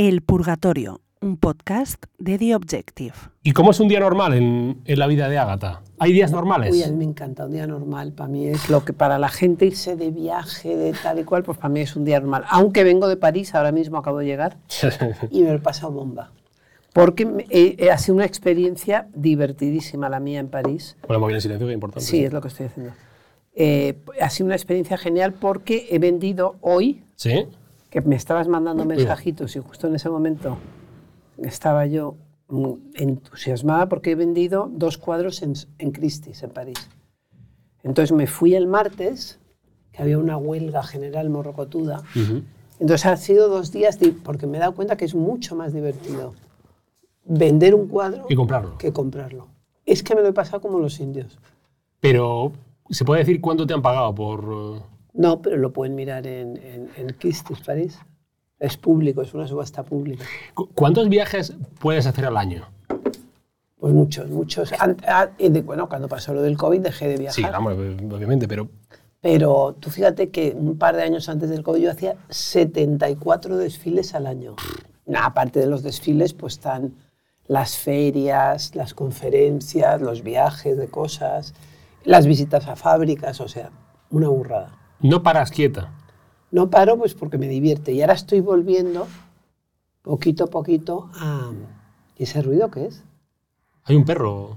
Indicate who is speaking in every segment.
Speaker 1: El Purgatorio, un podcast de The Objective.
Speaker 2: ¿Y cómo es un día normal en, en la vida de Ágata? ¿Hay días normales?
Speaker 3: Uy, a mí me encanta, un día normal para mí es lo que para la gente irse de viaje, de tal y cual, pues para mí es un día normal. Aunque vengo de París, ahora mismo acabo de llegar y me lo he pasado bomba. Porque eh, eh, ha sido una experiencia divertidísima la mía en París.
Speaker 2: Bueno, muy bien, silencio, que es importante.
Speaker 3: Sí, es lo que estoy haciendo. Eh, ha sido una experiencia genial porque he vendido hoy,
Speaker 2: ¿Sí?
Speaker 3: Que me estabas mandando mensajitos y justo en ese momento estaba yo mm, entusiasmada porque he vendido dos cuadros en, en Christie's, en París. Entonces me fui el martes, que había una huelga general morrocotuda.
Speaker 2: Ujú.
Speaker 3: Entonces han sido dos días, porque me he dado cuenta que es mucho más divertido vender un cuadro
Speaker 2: Y comprarlo.
Speaker 3: que comprarlo. Es que me lo he pasado como los indios.
Speaker 2: Pero, ¿se puede decir cuánto te han pagado por...?
Speaker 3: No, pero lo pueden mirar en, en, en Christie's, París. Es público, es una subasta pública.
Speaker 2: cu- ¿Cuántos viajes puedes hacer al año?
Speaker 3: Pues muchos, muchos. Bueno, cuando pasó lo del COVID dejé de viajar.
Speaker 2: Sí, vamos, obviamente, pero...
Speaker 3: Pero tú fíjate que un par de años antes del COVID yo hacía 74 desfiles al año. Nah, aparte de los desfiles, pues están las ferias, las conferencias, los viajes de cosas, las visitas a fábricas, o sea, una burrada.
Speaker 2: No paras quieta.
Speaker 3: No paro pues porque me divierte y ahora estoy volviendo poquito a poquito a... ¿Y ese ruido qué es?
Speaker 2: Hay un perro.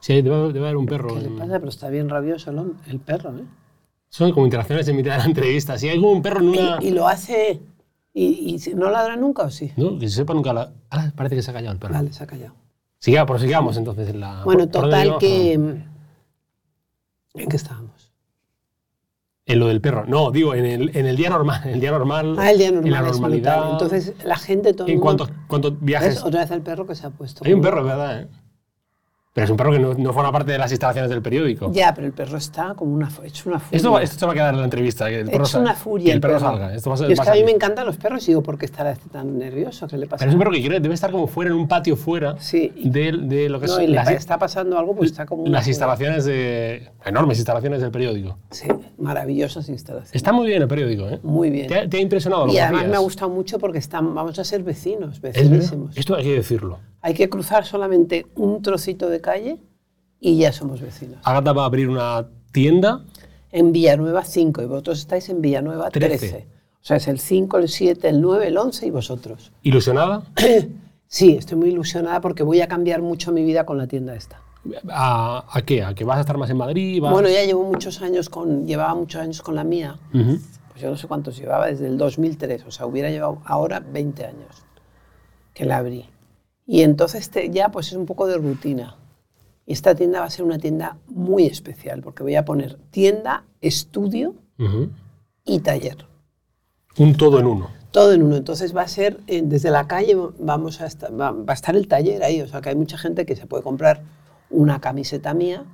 Speaker 2: Sí, debe, debe haber un perro.
Speaker 3: ¿Qué le pasa? Pero está bien rabioso el, perro, ¿eh?
Speaker 2: Son como interacciones en mitad de la entrevista. Si hay un perro en una...
Speaker 3: Y, y lo hace... Y, no ladra nunca o sí?
Speaker 2: No, que se sepa nunca la... Ahora parece que se ha callado el perro.
Speaker 3: Vale, se ha callado.
Speaker 2: Siga, prosigamos entonces en la...
Speaker 3: Bueno,
Speaker 2: ¿por- por dónde
Speaker 3: total que... ¿En qué estábamos?
Speaker 2: En lo del perro. No, digo, en el, en el día normal. En el día normal.
Speaker 3: Ah, el día
Speaker 2: En
Speaker 3: normal
Speaker 2: la
Speaker 3: es
Speaker 2: normalidad.
Speaker 3: brutal. Entonces, la gente... Todo
Speaker 2: ¿En cuántos, cuántos
Speaker 3: ¿Ves?
Speaker 2: viajes?
Speaker 3: Otra vez el perro que se ha puesto.
Speaker 2: Hay un perro, ¿verdad? eh? Pero es un perro que no, no forma parte de las instalaciones del periódico.
Speaker 3: Ya, pero el perro está como una... hecho una furia.
Speaker 2: Esto, esto se va a quedar en la entrevista. Que el perro
Speaker 3: es
Speaker 2: sal-
Speaker 3: una furia.
Speaker 2: Que el perro salga. Esto va a
Speaker 3: es
Speaker 2: va
Speaker 3: que a mí me encantan los perros y digo, ¿por qué estará este tan nervioso? ¿Qué le pasa?
Speaker 2: Pero es un perro que debe estar como fuera, en un patio fuera
Speaker 3: Sí.
Speaker 2: de, de lo que
Speaker 3: No,
Speaker 2: son
Speaker 3: y le
Speaker 2: las,
Speaker 3: está pasando algo, pues está como
Speaker 2: las
Speaker 3: furia.
Speaker 2: instalaciones de. enormes instalaciones del periódico.
Speaker 3: Sí, maravillosas instalaciones.
Speaker 2: Está muy bien el periódico, ¿eh?
Speaker 3: Muy bien.
Speaker 2: ¿Te ha, te ha impresionado lo
Speaker 3: Y además me ha gustado mucho porque están, vamos a ser vecinos,
Speaker 2: Es
Speaker 3: vecinísimos.
Speaker 2: Esto hay que decirlo.
Speaker 3: Hay que cruzar solamente un trocito de calle y ya somos vecinos.
Speaker 2: Agata va a abrir una tienda.
Speaker 3: En Villanueva 5 y vosotros estáis en Villanueva 13.
Speaker 2: Trece.
Speaker 3: O sea, es el 5, el 7, el 9, el 11 y vosotros.
Speaker 2: ¿Ilusionada?
Speaker 3: Sí, estoy muy ilusionada porque voy a cambiar mucho mi vida con la tienda esta.
Speaker 2: ¿A, a qué? ¿A que vas a estar más en Madrid? ¿Vas-
Speaker 3: Bueno, ya llevo muchos años con, llevaba muchos años con la mía. Pues yo no sé cuántos llevaba, desde el 2003. O sea, hubiera llevado ahora 20 años que la abrí. Y entonces te- ya pues es un poco de rutina. Y esta tienda va a ser una tienda muy especial porque voy a poner tienda, estudio y taller.
Speaker 2: Un todo en uno.
Speaker 3: Todo en uno. Entonces va a ser, eh, desde la calle vamos a estar, va, va a estar el taller ahí. O sea que hay mucha gente que se puede comprar una camiseta mía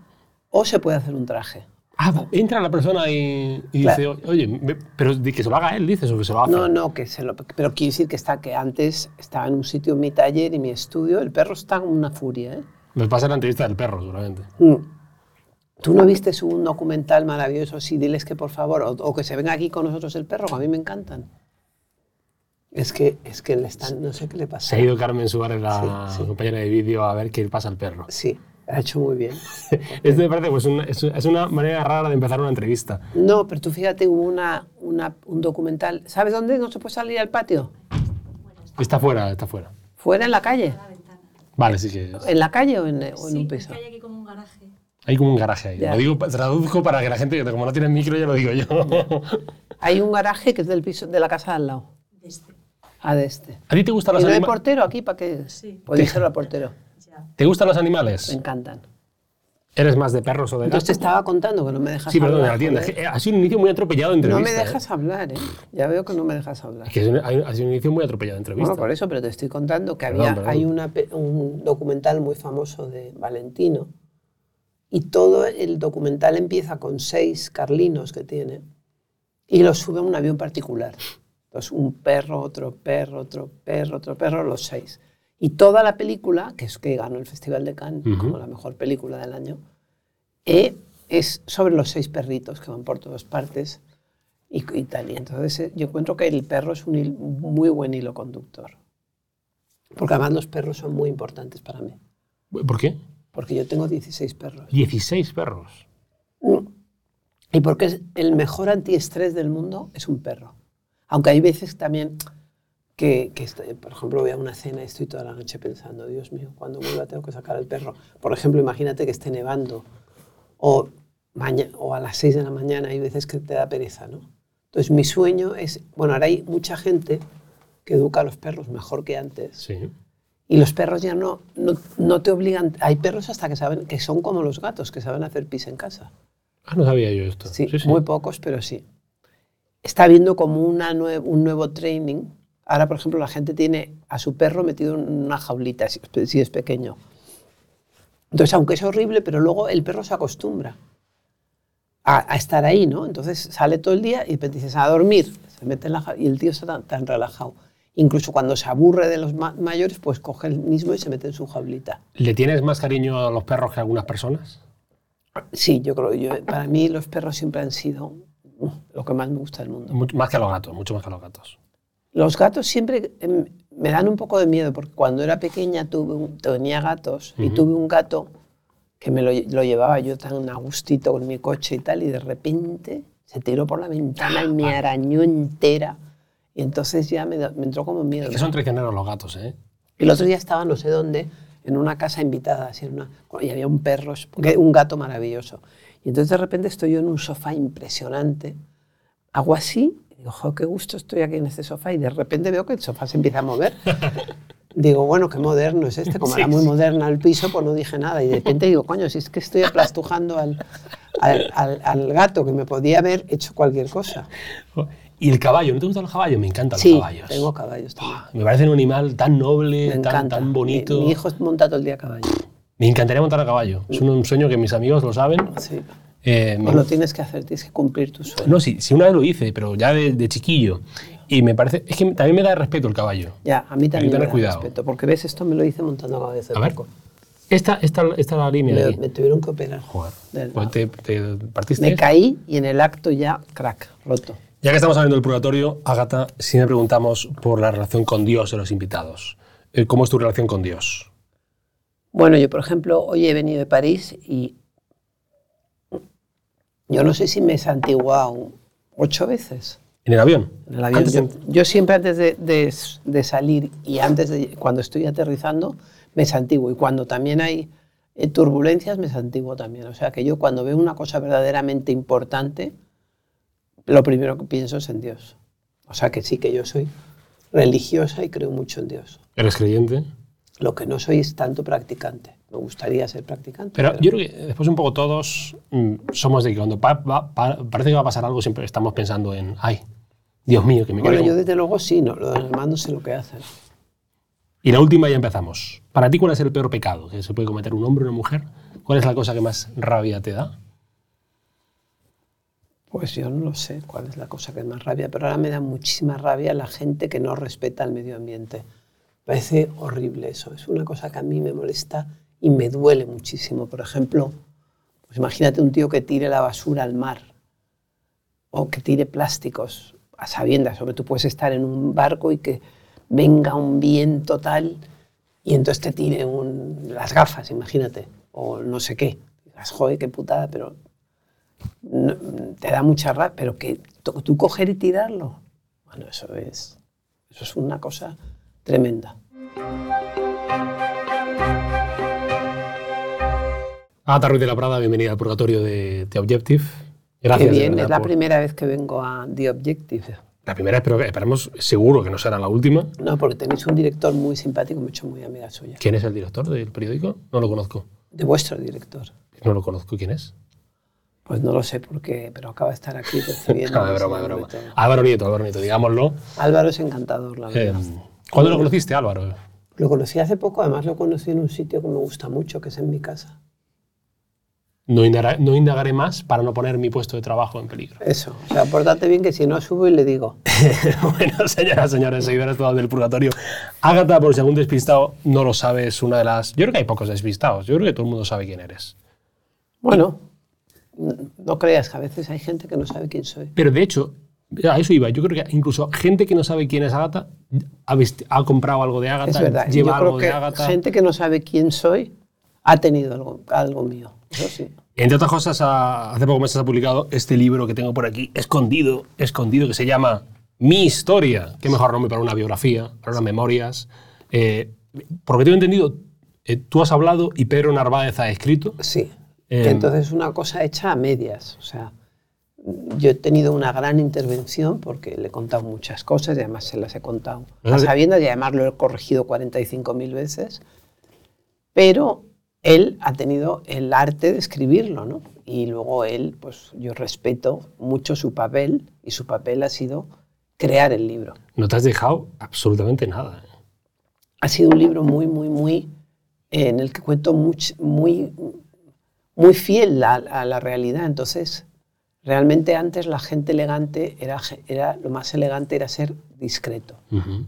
Speaker 3: o se puede hacer un traje.
Speaker 2: Ah, entra la persona y, y
Speaker 3: Claro.
Speaker 2: dice, oye, me- pero que se lo haga él, dices, o que se lo hace.
Speaker 3: No, no, que se lo, pero quiero decir que está que antes estaba en un sitio mi taller y mi estudio. El perro está como una furia, ¿eh?
Speaker 2: Nos pasa la entrevista del perro, seguramente.
Speaker 3: Mm. ¿Tú no viste un documental maravilloso? Sí, diles que por favor, o, o que se venga aquí con nosotros el perro, que a mí me encantan. Es que, es que le están, no sé qué le pasa.
Speaker 2: Se ha ido Carmen Suárez, la
Speaker 3: Sí, sí.
Speaker 2: compañera de vídeo, a ver qué pasa al perro.
Speaker 3: Sí, ha hecho muy bien.
Speaker 2: Esto me parece pues, una, es, es una manera rara de empezar una entrevista.
Speaker 3: No, pero tú fíjate, hubo una, una- un documental. ¿Sabes dónde no se puede salir al patio?
Speaker 2: Está fuera, está fuera.
Speaker 3: ¿Fuera en la calle?
Speaker 2: Vale, sí que es.
Speaker 3: ¿En la calle o en, o en
Speaker 4: Sí,
Speaker 3: un
Speaker 4: es
Speaker 3: piso?
Speaker 4: que hay aquí como un garaje.
Speaker 2: Hay como un garaje ahí.
Speaker 3: Ya.
Speaker 2: Lo digo, traduzco para que la gente, como no tiene micro, ya lo digo yo.
Speaker 3: Hay un garaje que es del piso de la casa de al lado.
Speaker 4: de este.
Speaker 3: Ah, de este.
Speaker 2: ¿A ti te gustan
Speaker 3: ¿Y
Speaker 2: los,
Speaker 3: no hay portero aquí para qué?
Speaker 4: Sí.
Speaker 3: Pues díselo al portero.
Speaker 2: ¿Te gustan los
Speaker 3: Me
Speaker 2: animales?
Speaker 3: encantan.
Speaker 2: ¿Eres más de perros o de
Speaker 3: Entonces te
Speaker 2: gatos?
Speaker 3: estaba contando que no me dejas
Speaker 2: Sí, perdón, de
Speaker 3: hablar.
Speaker 2: la tienda.
Speaker 3: joder.
Speaker 2: Que ha sido un inicio muy atropellado de
Speaker 3: No
Speaker 2: entrevista.
Speaker 3: me
Speaker 2: ¿eh?
Speaker 3: dejas hablar, ¿eh? Ya veo que no me dejas hablar.
Speaker 2: Es que ha sido un inicio muy atropellado de entrevista.
Speaker 3: Bueno, por eso, pero te estoy contando que
Speaker 2: Perdón,
Speaker 3: había,
Speaker 2: perdón.
Speaker 3: hay una un documental muy famoso de Valentino y todo el documental empieza con seis carlinos que tiene y los sube a un avión particular. Entonces, un perro, otro perro, otro perro, otro perro, los seis. Y toda la película, que es que ganó el Festival de Cannes como la mejor película del año, eh, es sobre los seis perritos que van por todas partes y, y tal. Y entonces eh, yo encuentro que el perro es un muy buen hilo conductor. Porque además los perros son muy importantes para mí.
Speaker 2: ¿Por qué?
Speaker 3: Porque yo tengo 16 perros.
Speaker 2: 16 perros.
Speaker 3: Y porque es el mejor antiestrés del mundo es un perro. Aunque hay veces también que, que estoy- por ejemplo, voy a una cena y estoy toda la noche pensando, Dios mío, cuando vuelva tengo que sacar al perro. Por ejemplo, imagínate que esté nevando o, maña- o a las 6 de la mañana hay veces que te da pereza, ¿no? Entonces mi sueño es, bueno, ahora hay mucha gente que educa a los perros mejor que antes.
Speaker 2: Sí.
Speaker 3: Y los perros ya no, no, no te obligan. Hay perros hasta que saben que son como los gatos, que saben hacer pis en casa.
Speaker 2: Ah, no sabía yo esto.
Speaker 3: Sí, muy pocos, pero sí. Está habiendo como una nue- un nuevo training. Ahora, por ejemplo, la gente tiene a su perro metido en una jaulita, si, si es pequeño. Entonces, aunque es horrible, pero luego el perro se acostumbra a, a estar ahí, ¿no? Entonces sale todo el día y te dices a dormir, se mete en la jaula y el tío está tan, tan relajado. Incluso cuando se aburre de los ma- mayores, pues coge el mismo y se mete en su jaulita.
Speaker 2: ¿Le tienes más cariño a los perros que a algunas personas?
Speaker 3: Sí, yo creo, yo, para mí los perros siempre han sido lo que más me gusta del mundo.
Speaker 2: Mucho más que a los gatos, mucho más que a los gatos.
Speaker 3: Los gatos siempre em, me dan un poco de miedo porque cuando era pequeña tuve un- tenía gatos y tuve un gato que me lo, lle- lo llevaba yo tan a gustito con mi coche y tal y de repente se tiró por la ventana y me arañó entera y entonces ya me, me entró como miedo.
Speaker 2: Es que son traicioneros los gatos, ¿eh?
Speaker 3: El otro día estaba no sé dónde, en una casa invitada, así en una, y había un perro, un gato maravilloso. Y entonces de repente estoy yo en un sofá impresionante, hago así, digo, jo, qué gusto estoy aquí en este sofá, y de repente veo que el sofá se empieza a mover. Digo, bueno, qué moderno es este. Como
Speaker 2: Sí,
Speaker 3: era muy
Speaker 2: sí.
Speaker 3: moderna el piso, pues no dije nada. Y de repente digo, coño, si es que estoy aplastujando al, al, al- al gato, que me podía haber hecho cualquier cosa.
Speaker 2: ¿Y el caballo? ¿No te gustan los caballos? Me encantan
Speaker 3: Sí,
Speaker 2: los caballos.
Speaker 3: tengo caballos también.
Speaker 2: Me parece un animal tan noble,
Speaker 3: Me
Speaker 2: tan,
Speaker 3: encanta.
Speaker 2: tan bonito.
Speaker 3: Mi, mi hijo monta todo el día a caballo.
Speaker 2: Me encantaría montar a caballo. Es un, un sueño que mis amigos lo saben.
Speaker 3: Sí.
Speaker 2: Eh,
Speaker 3: Pues lo tienes que hacer, tienes que cumplir tu sueño.
Speaker 2: No, sí, sí, una vez lo hice, pero ya de, de chiquillo. Y me parece. Es que también me da respeto el caballo.
Speaker 3: Ya, a mí también
Speaker 2: tener
Speaker 3: me da
Speaker 2: cuidado.
Speaker 3: respeto, porque ves, esto me lo hice montando a caballo hace
Speaker 2: A ver.
Speaker 3: poco.
Speaker 2: Esta, esta, esta es la línea.
Speaker 3: Me, me tuvieron que operar.
Speaker 2: Joder. Pues te, te partiste.
Speaker 3: Me caí y en el acto ya, crack, roto.
Speaker 2: Ya que estamos hablando del purgatorio, Agata, si me preguntamos por la relación con Dios de los invitados. Eh, ¿Cómo es tu relación con Dios?
Speaker 3: Bueno, yo, por ejemplo, hoy he venido de París y yo no sé si me he santiguado ocho veces
Speaker 2: ¿En el avión?
Speaker 3: en el avión. Yo,
Speaker 2: de-
Speaker 3: yo siempre antes de, de- de salir y antes de cuando estoy aterrizando me santiguo y cuando también hay eh, turbulencias me santiguo también. O sea que yo cuando veo una cosa verdaderamente importante, lo primero que pienso es en Dios. O sea que sí que yo soy religiosa y creo mucho en Dios.
Speaker 2: ¿Eres creyente?
Speaker 3: Lo que no soy es tanto practicante. Me gustaría ser practicante.
Speaker 2: Pero yo creo que después un poco todos mm, somos de que cuando pa- va- pa- parece que va a pasar algo siempre estamos pensando en, ay, Dios mío, que me
Speaker 3: Bueno,
Speaker 2: caigo".
Speaker 3: yo desde luego sí, no, lo demás no sé lo que hacen.
Speaker 2: Y la última ya empezamos. Para ti, ¿cuál es el peor pecado que se puede cometer un hombre o una mujer? ¿Cuál es la cosa que más rabia te da?
Speaker 3: Pues yo no lo sé cuál es la cosa que más rabia, pero ahora me da muchísima rabia la gente que no respeta el medio ambiente. Parece horrible eso, es una cosa que a mí me molesta y me duele muchísimo. Por ejemplo, pues imagínate un tío que tire la basura al mar o que tire plásticos a sabiendas, o tú puedes estar en un barco y que venga un viento tal y entonces te tire un- las gafas, imagínate, o no sé qué. Digas, joder, qué putada, pero no- te da mucha rabia, pero que tú coger y tirarlo, bueno, eso es, eso es una cosa tremenda.
Speaker 2: Agata Ruiz de la Prada, bienvenida al purgatorio de The Objective. Gracias.
Speaker 3: Qué bien,
Speaker 2: verdad,
Speaker 3: es la
Speaker 2: por-
Speaker 3: primera vez que vengo a The Objective.
Speaker 2: La primera, pero esperemos seguro que no será la última.
Speaker 3: No, porque tenéis un director muy simpático, me he hecho muy amiga suya.
Speaker 2: ¿Quién es el director del periódico? No lo conozco.
Speaker 3: De vuestro director.
Speaker 2: No lo conozco. ¿Quién es?
Speaker 3: Pues no lo sé por qué, pero acaba de estar aquí recibiendo.
Speaker 2: No, de broma, de broma. Álvaro Nieto, Álvaro Nieto, digámoslo.
Speaker 3: Álvaro es encantador, la
Speaker 2: Eh,
Speaker 3: verdad.
Speaker 2: ¿Cuándo lo conociste, Álvaro?
Speaker 3: Lo conocí hace poco, además lo conocí en un sitio que me gusta mucho, que es en mi casa.
Speaker 2: No indagaré, no indagaré más para no poner mi puesto de trabajo en peligro.
Speaker 3: Eso, o sea, pórtate bien que si no subo y le digo.
Speaker 2: bueno, señoras, señores, seguidores todos del purgatorio. Ágata, por si algún despistado no lo sabe, es una de las... Yo creo que hay pocos despistados. Yo creo que todo el mundo sabe quién eres.
Speaker 3: Bueno, n- no creas que a veces hay gente que no sabe quién soy.
Speaker 2: Pero de hecho, A eso iba. Yo creo que incluso gente que no sabe quién es Agatha ha, ha comprado algo de
Speaker 3: Es verdad.
Speaker 2: lleva
Speaker 3: Yo creo
Speaker 2: algo
Speaker 3: que
Speaker 2: de Agatha.
Speaker 3: gente que no sabe quién soy ha tenido algo, algo mío. Eso sí.
Speaker 2: Entre otras cosas, ha- hace pocos meses ha publicado este libro que tengo por aquí, escondido, escondido, que se llama Mi historia. Qué mejor nombre para una biografía, para unas memorias. Eh, por lo que tengo entendido, eh, tú has hablado y Pedro Narváez ha escrito.
Speaker 3: Sí.
Speaker 2: Eh,
Speaker 3: que entonces es una cosa hecha a medias. O sea, yo he tenido una gran intervención porque le he contado muchas cosas y además se las he contado a sabiendas y además lo he corregido 45.000 veces. Pero él ha tenido el arte de escribirlo, ¿no? Y luego él, pues yo respeto mucho su papel y su papel ha sido crear el libro.
Speaker 2: No te has dejado absolutamente nada. ¿eh?
Speaker 3: ha sido un libro muy, muy, muy, eh, en el que cuento much- muy, muy fiel a, a la realidad. Entonces, realmente antes la gente elegante era, era, lo más elegante era ser discreto.
Speaker 2: Ujú.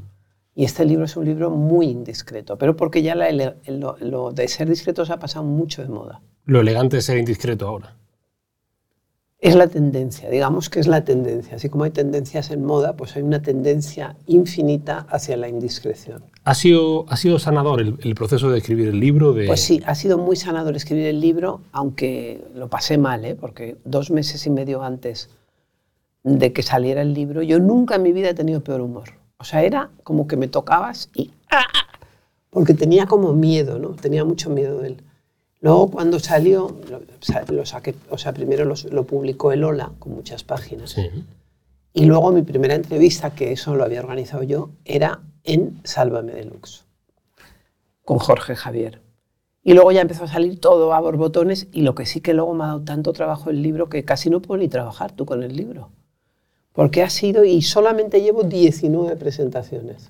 Speaker 3: Y este libro es un libro muy indiscreto, pero porque ya la lo, lo de ser discreto se ha pasado mucho de moda.
Speaker 2: Lo elegante es ser indiscreto ahora.
Speaker 3: Es la tendencia, digamos que es la tendencia. Así como hay tendencias en moda, pues hay una tendencia infinita hacia la indiscreción.
Speaker 2: ¿Ha sido, ha sido sanador el, el proceso de escribir el libro? De...
Speaker 3: Pues sí, ha sido muy sanador escribir el libro, aunque lo pasé mal, ¿eh? porque dos meses y medio antes de que saliera el libro, yo nunca en mi vida he tenido peor humor. O sea, era como que me tocabas y... ¡ah! Porque tenía como miedo, ¿no? Tenía mucho miedo de él. Luego cuando salió, lo, lo saqué, o sea, primero los- lo publicó el Ola, con muchas páginas.
Speaker 2: Sí.
Speaker 3: Y luego mi primera entrevista, que eso lo había organizado yo, era en Sálvame Deluxe, con Jorge Javier. Y luego ya empezó a salir todo a borbotones y lo que sí que luego me ha dado tanto trabajo el libro que casi no puedo ni trabajar tú con el libro. Porque ha sido, y solamente llevo 19 presentaciones.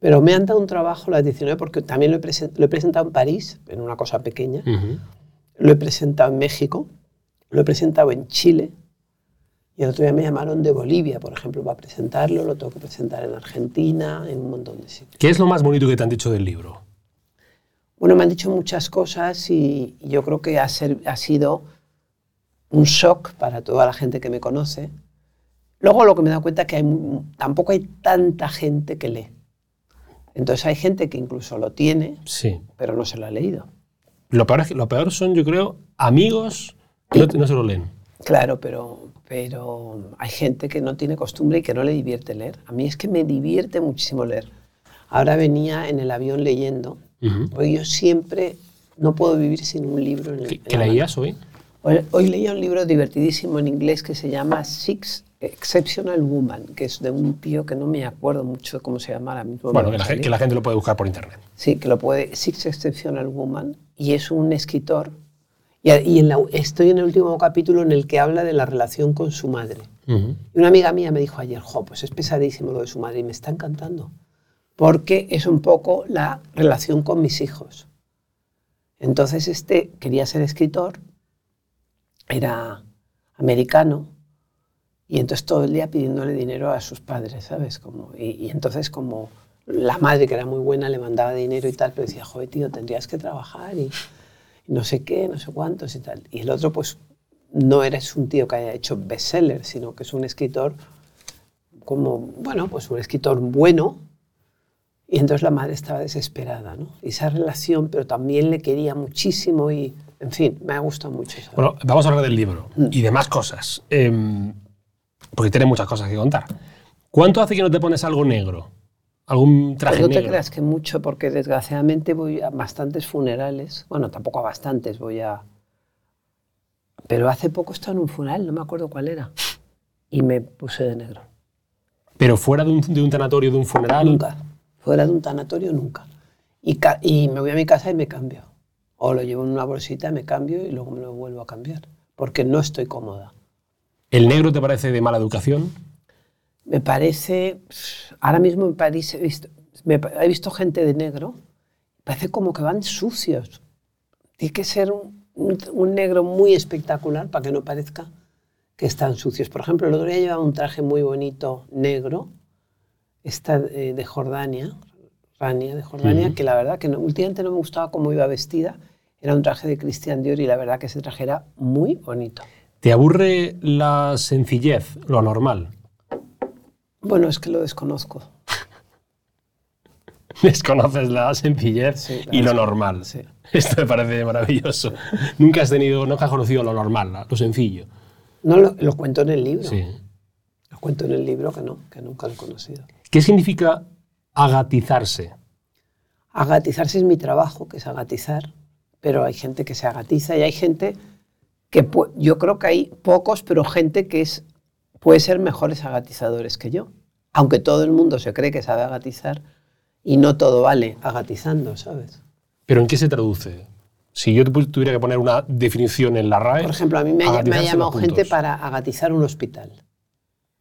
Speaker 3: Pero me han dado un trabajo las 19 porque también lo he, presen- lo he presentado en París, en una cosa pequeña.
Speaker 2: Ujú.
Speaker 3: Lo he presentado en México, lo he presentado en Chile y el otro día me llamaron de Bolivia, por ejemplo, para presentarlo, lo tengo que presentar en Argentina, en un montón de sitios.
Speaker 2: ¿Qué es lo más bonito que te han dicho del libro?
Speaker 3: Bueno, me han dicho muchas cosas y yo creo que ha, ser- ha sido un shock para toda la gente que me conoce. Luego lo que me he dado cuenta es que hay tampoco hay tanta gente que lee. Entonces hay gente que incluso lo tiene,
Speaker 2: Sí.
Speaker 3: pero no se lo ha leído.
Speaker 2: Lo peor, es que- lo peor son, yo creo, amigos que no, no se lo leen.
Speaker 3: Claro, pero, pero hay gente que no tiene costumbre y que no le divierte leer. A mí es que me divierte muchísimo leer. Ahora venía en el avión leyendo,
Speaker 2: Ujú.
Speaker 3: porque yo siempre no puedo vivir sin un libro en el
Speaker 2: ¿Qué,
Speaker 3: en
Speaker 2: qué leías hoy?
Speaker 3: Hoy, hoy leía un libro divertidísimo en inglés que se llama Six Exceptional Woman, que es de un tío que no me acuerdo mucho cómo se llama ahora mismo.
Speaker 2: Bueno, que la,
Speaker 3: a
Speaker 2: gen-
Speaker 3: salir.
Speaker 2: que la gente lo puede buscar por internet.
Speaker 3: Sí, que lo puede. Six Exceptional Woman. Y es un escritor. Y, y en la- estoy en el último capítulo en el que habla de la relación con su madre.
Speaker 2: Ujú.
Speaker 3: Y una amiga mía me dijo ayer, jo, pues es pesadísimo lo de su madre y me está encantando. Porque es un poco la relación con mis hijos. Entonces este quería ser escritor, era americano, y entonces todo el día pidiéndole dinero a sus padres, ¿sabes? Como, y, y entonces como la madre, que era muy buena, le mandaba dinero y tal, pero decía, joder, tío, tendrías que trabajar y, y no sé qué, no sé cuántos y tal. Y el otro, pues, no eres un tío que haya hecho bestseller, sino que es un escritor como, bueno, pues un escritor bueno. Y entonces la madre estaba desesperada, ¿no? Y esa relación, pero también le quería muchísimo y, en fin, me ha gustado mucho eso.
Speaker 2: Bueno, vamos a hablar del libro y de más cosas. Em, porque tiene muchas cosas que contar. ¿Cuánto hace que no te pones algo negro? ¿Algún traje
Speaker 3: Pues no te creas que mucho, porque desgraciadamente voy a bastantes funerales. Bueno, tampoco a bastantes, voy a... Pero hace poco estaba en un funeral, no me acuerdo cuál era. Y me puse de negro.
Speaker 2: Pero fuera de un, de un tanatorio, de un funeral.
Speaker 3: Nunca. Fuera de un tanatorio, nunca. Y, y me voy a mi casa y me cambio. O lo llevo en una bolsita, me cambio y luego me lo vuelvo a cambiar. Porque no estoy cómoda.
Speaker 2: ¿El negro te parece de mala educación?
Speaker 3: Me parece, ahora mismo en París he visto, me pa- he visto gente de negro, parece como que van sucios. Tiene que ser un, un- un negro muy espectacular para que no parezca que están sucios. Por ejemplo, el otro día llevaba un traje muy bonito negro, esta eh, de Jordania, Rania de Jordania, que la verdad que no- últimamente no me gustaba cómo iba vestida. Era un traje de Christian Dior y la verdad que ese traje era muy bonito.
Speaker 2: ¿Te aburre la sencillez, lo normal?
Speaker 3: Bueno, es que lo desconozco.
Speaker 2: Desconoces la sencillez
Speaker 3: Sí, la
Speaker 2: y lo normal.
Speaker 3: sí.
Speaker 2: Esto me parece maravilloso. Nunca has tenido, nunca has conocido lo normal, lo sencillo.
Speaker 3: No lo, lo cuento en el libro.
Speaker 2: Sí.
Speaker 3: Lo cuento en el libro que no, que nunca lo he conocido.
Speaker 2: ¿Qué significa agatizarse?
Speaker 3: Agatizarse es mi trabajo, que es agatizar, pero hay gente que se agatiza y hay gente que yo creo que hay pocos, pero gente que es, puede ser mejores agatizadores que yo. Aunque todo el mundo se cree que sabe agatizar y no todo vale agatizando, ¿sabes?
Speaker 2: ¿Pero en qué se traduce? Si yo tuviera que poner una definición en la RAE.
Speaker 3: Por ejemplo, a mí me ha, me ha
Speaker 2: agatizarse
Speaker 3: llamado gente
Speaker 2: puntos.
Speaker 3: para agatizar un hospital.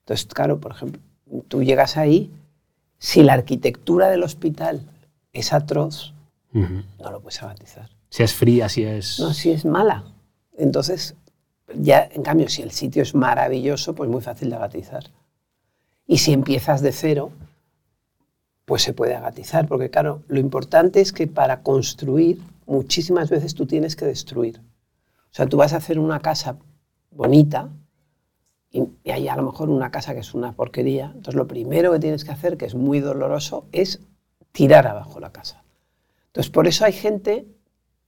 Speaker 3: Entonces, claro, por ejemplo, tú llegas ahí, si la arquitectura del hospital es atroz,
Speaker 2: Ujú.
Speaker 3: no lo puedes agatizar.
Speaker 2: Si es fría, si es.
Speaker 3: No, si es mala. Entonces, ya, en cambio, si el sitio es maravilloso, pues muy fácil de agatizar. Y si empiezas de cero, pues se puede agatizar, porque claro, lo importante es que para construir, muchísimas veces tú tienes que destruir. O sea, tú vas a hacer una casa bonita y, y hay a lo mejor una casa que es una porquería. Entonces, lo primero que tienes que hacer, que es muy doloroso, es tirar abajo la casa. Entonces, por eso hay gente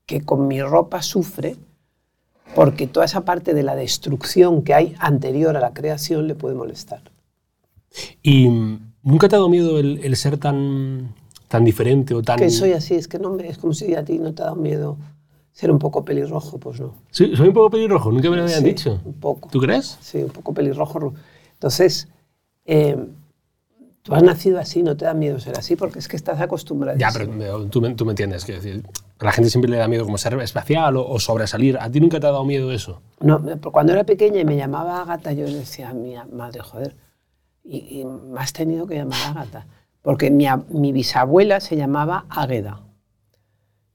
Speaker 3: que con mi ropa sufre porque toda esa parte de la destrucción que hay anterior a la creación le puede molestar.
Speaker 2: ¿Y nunca te ha dado miedo el, el ser tan, tan diferente o tan.
Speaker 3: Que soy así, es que no me, es como si a ti no te ha dado miedo ser un poco pelirrojo, pues no.
Speaker 2: Sí, soy un poco pelirrojo, nunca me lo habían
Speaker 3: Sí,
Speaker 2: dicho.
Speaker 3: Un poco.
Speaker 2: ¿Tú crees?
Speaker 3: Sí, un poco pelirrojo. Entonces, eh, tú has nacido así, no te da miedo ser así porque es que estás acostumbrado.
Speaker 2: Ya, pero tú, me- tú me entiendes. Quiero decir, a la gente siempre le da miedo como ser espacial o, sobresalir. ¿A ti nunca te ha dado miedo eso?
Speaker 3: No, cuando era pequeña y me llamaba Agata, yo decía mi madre, joder, y, me has tenido que llamar Agata. Porque mi, bisabuela se llamaba Águeda.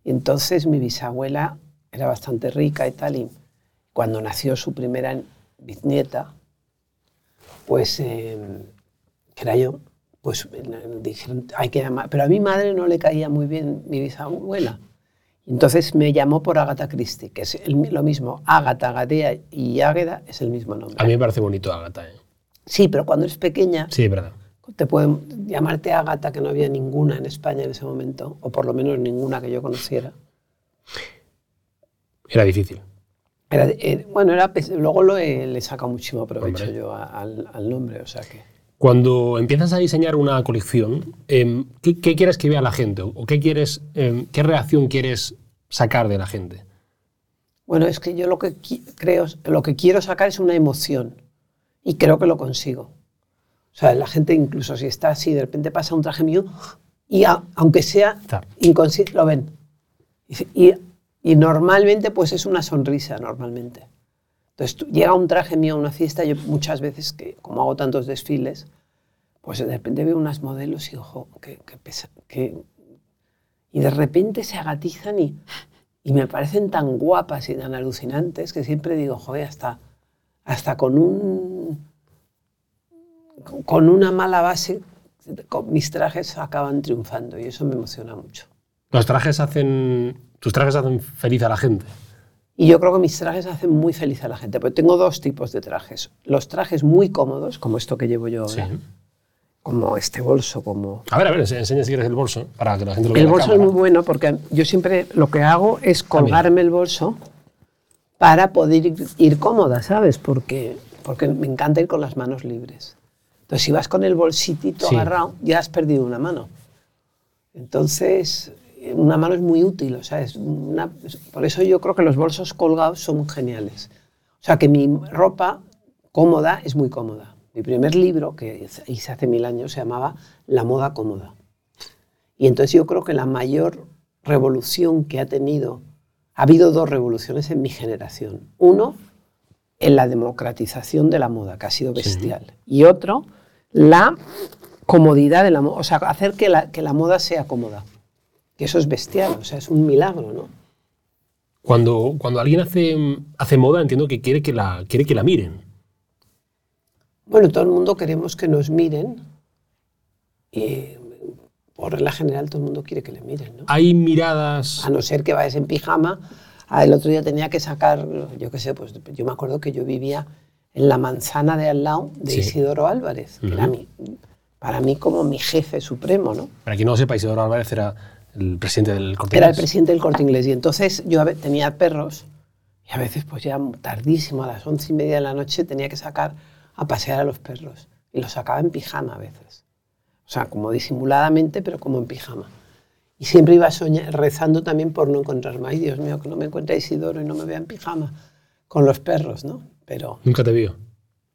Speaker 3: Entonces mi bisabuela era bastante rica y tal, y cuando nació su primera bisnieta, pues, eh, que era yo, pues dijeron, hay que llamar. Pero a mi madre no le caía muy bien mi bisabuela. Entonces me llamó por Agatha Christie, que es el- lo mismo. Agatha, Gadea y Águeda es el mismo nombre.
Speaker 2: A mí me parece bonito Agatha. ¿eh?
Speaker 3: Sí, pero cuando eres pequeña,
Speaker 2: Sí, verdad.
Speaker 3: te pueden llamarte Agatha, que no había ninguna en España en ese momento, o por lo menos ninguna que yo conociera.
Speaker 2: Era difícil.
Speaker 3: Era, eh, bueno, era, pes- luego lo he- le he sacado muchísimo provecho
Speaker 2: Hombre.
Speaker 3: yo al, al nombre, o sea que...
Speaker 2: Cuando empiezas a diseñar una colección, em, ¿qué, qué quieres que vea la gente? ¿O qué, quieres, em, qué reacción quieres sacar de la gente?
Speaker 3: Bueno, es que yo lo que creo, lo que quiero sacar es una emoción y creo que lo consigo. O sea, la gente incluso si está así, de repente pasa un traje mío y a- aunque sea inconsciente, lo ven. Y, y- y normalmente pues es una sonrisa, normalmente. Entonces llega un traje mío a una fiesta, yo muchas veces, que como hago tantos desfiles, pues de repente veo unas modelos y que, y de repente se agatizan y, y me parecen tan guapas y tan alucinantes que siempre digo, joder, hasta, hasta con un con- una mala base, mis trajes acaban triunfando y eso me emociona mucho.
Speaker 2: Los trajes hacen. Tus trajes hacen feliz a la gente.
Speaker 3: Y yo creo que mis trajes hacen muy feliz a la gente, porque tengo dos tipos de trajes. Los trajes muy cómodos, como esto que llevo yo ahora,
Speaker 2: Sí.
Speaker 3: como este bolso, como...
Speaker 2: A ver, a ver, ense- enseña si quieres el bolso para que la gente lo vea.
Speaker 3: El bolso es muy bueno porque yo siempre lo que hago es colgarme el bolso para poder ir, ir cómoda, ¿sabes? Porque, porque me encanta ir con las manos libres. Entonces, si vas con el bolsitito
Speaker 2: Sí.
Speaker 3: agarrado, ya has perdido una mano. Entonces, una mano es muy útil, o sea, es una- por eso yo creo que los bolsos colgados son geniales. O sea, que mi ropa cómoda es muy cómoda. Mi primer libro, que hice hace mil años, se llamaba La moda cómoda. Y entonces yo creo que la mayor revolución que ha tenido, ha habido dos revoluciones en mi generación. Uno, en la democratización de la moda, que ha sido bestial. Y otro, la comodidad de la moda, o sea, hacer que la, que la moda sea cómoda. Que eso es bestial, o sea, es un milagro, ¿no?
Speaker 2: Cuando, cuando alguien hace, hace moda, entiendo que quiere que la, quiere que la miren.
Speaker 3: Bueno, todo el mundo queremos que nos miren y por regla general todo el mundo quiere que le miren, ¿no?
Speaker 2: Hay miradas.
Speaker 3: a no ser que vayas en pijama. El otro día tenía que sacar, yo qué sé, pues yo me acuerdo que yo vivía en la manzana de al lado de
Speaker 2: Sí.
Speaker 3: Isidoro Álvarez, que era mi, para mí como mi jefe supremo, ¿no?
Speaker 2: Para quien no lo sepa, Isidoro Álvarez era el presidente del Corte
Speaker 3: Era el
Speaker 2: Inglés.
Speaker 3: presidente del Corte Inglés y entonces yo tenía perros y a veces pues ya tardísimo, a las once y media de la noche tenía que sacar a pasear a los perros y los sacaba en pijama a veces. O sea, como disimuladamente, pero como en pijama. Y siempre iba soña- rezando también por no encontrarme. Ay, Dios mío, que no me encuentre Isidoro y no me vea en pijama con los perros, ¿no? Pero
Speaker 2: Nunca te vio.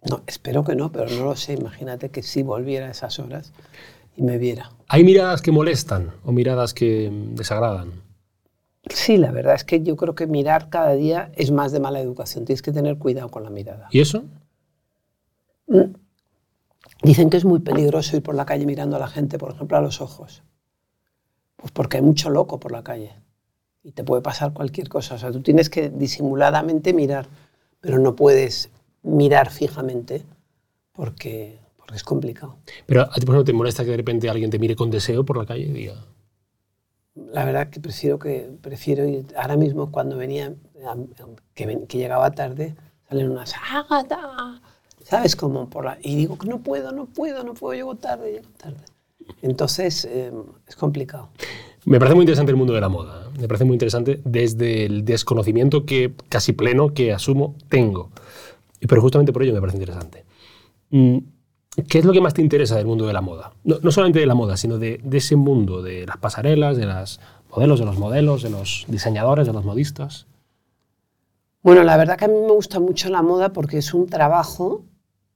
Speaker 3: no, espero que no, pero no lo sé. Imagínate que si volviera a esas horas y me viera.
Speaker 2: ¿Hay miradas que molestan o miradas que mm, desagradan?
Speaker 3: Sí, la verdad es que yo creo que mirar cada día es más de mala educación. Tienes que tener cuidado con la mirada.
Speaker 2: ¿Y eso?
Speaker 3: Dicen que es muy peligroso ir por la calle mirando a la gente, por ejemplo, a los ojos. Pues porque hay mucho loco por la calle y te puede pasar cualquier cosa. O sea, tú tienes que disimuladamente mirar, pero no puedes mirar fijamente porque es complicado.
Speaker 2: Pero a ti, por ejemplo, te molesta que de repente alguien te mire con deseo por la calle y diga.
Speaker 3: La verdad que prefiero que prefiero ir ahora mismo cuando venía que, ven- que llegaba tarde salen unas Ágata, sabes como por la y digo que no puedo no puedo no puedo llego tarde llego tarde entonces eh, es complicado
Speaker 2: Me parece muy interesante el mundo de la moda. ¿eh? Me parece muy interesante desde el desconocimiento que casi pleno que asumo tengo. Pero justamente por ello me parece interesante. Mm, ¿Qué es lo que más te interesa del mundo de la moda? No, no solamente de la moda, sino de, de ese mundo, de las pasarelas, de los modelos, de los modelos, de los diseñadores, de los modistas.
Speaker 3: bueno la verdad que a mí me gusta mucho la moda porque es un trabajo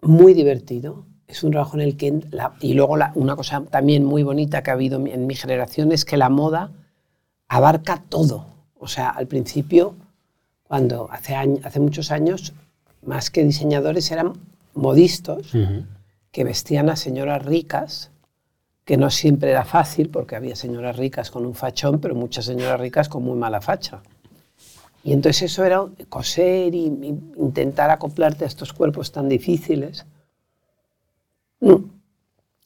Speaker 3: muy divertido es un trabajo en el que la- y luego la- una cosa también muy bonita que ha habido en mi generación es que la moda abarca todo o sea al principio cuando hace, año- hace muchos años, más que diseñadores, eran modistas que vestían a señoras ricas, que no siempre era fácil, porque había señoras ricas con un fachón, pero muchas señoras ricas con muy mala facha. Y entonces eso era coser y, intentar acoplarte a estos cuerpos tan difíciles. Mm.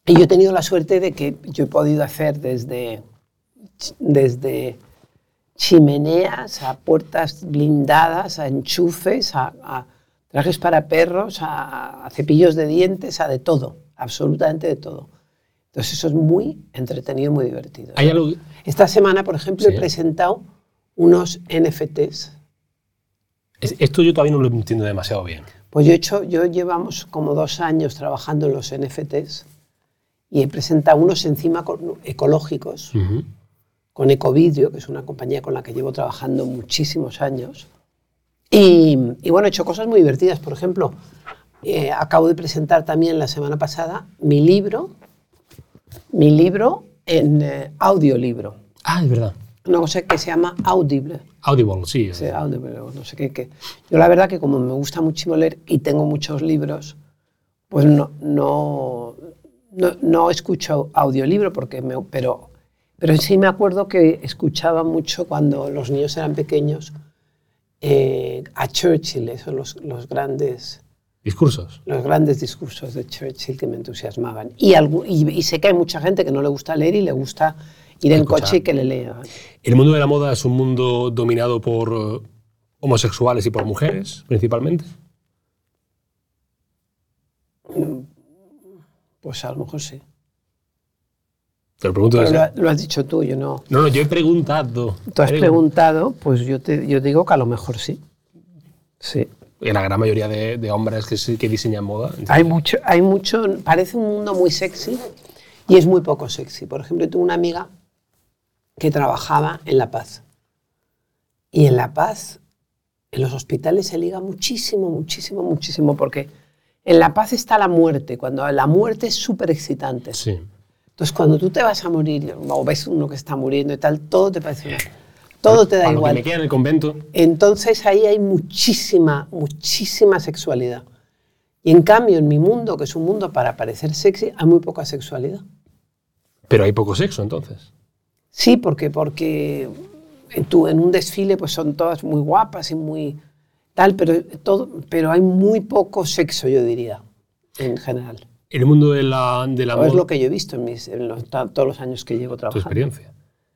Speaker 3: Y yo he tenido la suerte de que yo he podido hacer desde, desde chimeneas, a puertas blindadas, a enchufes, a trajes para perros, a, a cepillos de dientes, a de todo, absolutamente de todo. Entonces eso es muy entretenido muy divertido.
Speaker 2: ¿Hay algo,
Speaker 3: Esta semana, por ejemplo,
Speaker 2: Sí.
Speaker 3: he presentado unos NFTs.
Speaker 2: es- esto yo todavía no lo entiendo demasiado bien.
Speaker 3: Pues yo, he hecho, yo llevamos como dos años trabajando en los NFTs y he presentado unos encima ecológicos.
Speaker 2: Ujú.
Speaker 3: con Ecovidrio, que es una compañía con la que llevo trabajando muchísimos años. Y, y bueno, he hecho cosas muy divertidas. Por ejemplo, eh, acabo de presentar también la semana pasada mi libro, mi libro en eh, audiolibro.
Speaker 2: Ah, es verdad.
Speaker 3: Una cosa que se llama Audible.
Speaker 2: Audible, sí.
Speaker 3: Sí, Audible, no sé qué, qué. Yo la verdad que como me gusta muchísimo leer y tengo muchos libros, pues no, no, no, no escucho audiolibro, porque me, pero, pero sí me acuerdo que escuchaba mucho cuando los niños eran pequeños eh, a Churchill, esos los, los grandes
Speaker 2: Discursos.
Speaker 3: los grandes discursos de Churchill que me entusiasmaban. Y, algu- y, y sé que hay mucha gente que no le gusta leer y le gusta ir en coche y que le lean.
Speaker 2: El mundo de la moda es un mundo dominado por eh, homosexuales y por mujeres, principalmente.
Speaker 3: Pues a lo mejor sí.
Speaker 2: Te lo pregunto
Speaker 3: Pero lo, lo has dicho tú, yo no.
Speaker 2: No, no, yo he preguntado.
Speaker 3: Tú has
Speaker 2: Pregun-
Speaker 3: preguntado, pues yo te yo digo que a lo mejor sí. Sí.
Speaker 2: En la gran mayoría de, de hombres que, sí- que diseñan moda.
Speaker 3: Hay mucho, hay mucho, parece un mundo muy sexy y es muy poco sexy. Por ejemplo, tuve una amiga que trabajaba en La Paz. Y en La Paz, en los hospitales se liga muchísimo, muchísimo, muchísimo, porque en La Paz está la muerte, cuando la muerte es súper excitante.
Speaker 2: Sí.
Speaker 3: Entonces, cuando tú te vas a morir o ves uno que está muriendo y tal, todo te parece una- Todo te da
Speaker 2: lo que
Speaker 3: igual.
Speaker 2: me queda en el convento.
Speaker 3: Entonces ahí hay muchísima, muchísima sexualidad. Y en cambio, en mi mundo, que es un mundo para parecer sexy, hay muy poca sexualidad.
Speaker 2: Pero hay poco sexo entonces.
Speaker 3: Sí, porque, porque en, tu, en un desfile pues son todas muy guapas y muy tal, pero, todo, pero hay muy poco sexo, yo diría, en general.
Speaker 2: El mundo de la, de la
Speaker 3: O es
Speaker 2: moda.
Speaker 3: lo que yo he visto en, mis, en los- todos los años que llevo
Speaker 2: tu
Speaker 3: trabajando.
Speaker 2: experiencia.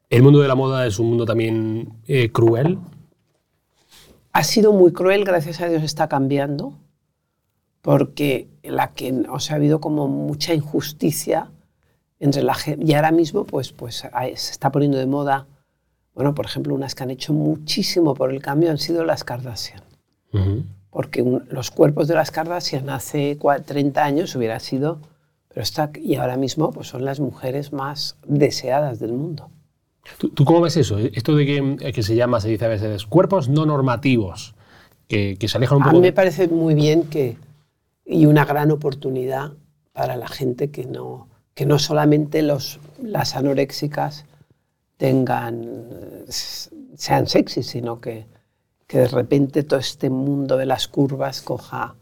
Speaker 2: El mundo de la moda es un mundo también eh, cruel.
Speaker 3: ha sido muy cruel, gracias a Dios está cambiando, porque la que, o sea, ha habido como mucha injusticia entre la gente. Y ahora mismo, pues, pues se está poniendo de moda. Bueno, por ejemplo, unas que han hecho muchísimo por el cambio han sido las Kardashian.
Speaker 2: Ujú.
Speaker 3: Porque un- los cuerpos de las Kardashian hace cua- 30 años hubiera sido. Pero está, y ahora mismo pues, son las mujeres más deseadas del mundo.
Speaker 2: ¿Tú, tú cómo ves eso? Esto de que, eh, que se llama, se dice a veces, cuerpos no normativos, que, que se alejan un
Speaker 3: A
Speaker 2: poco
Speaker 3: mí me parece muy bien que, y una gran oportunidad para la gente que no, que no solamente los, las anoréxicas tengan, eh, sean sexy, sino que, que de repente todo este mundo de las curvas coja,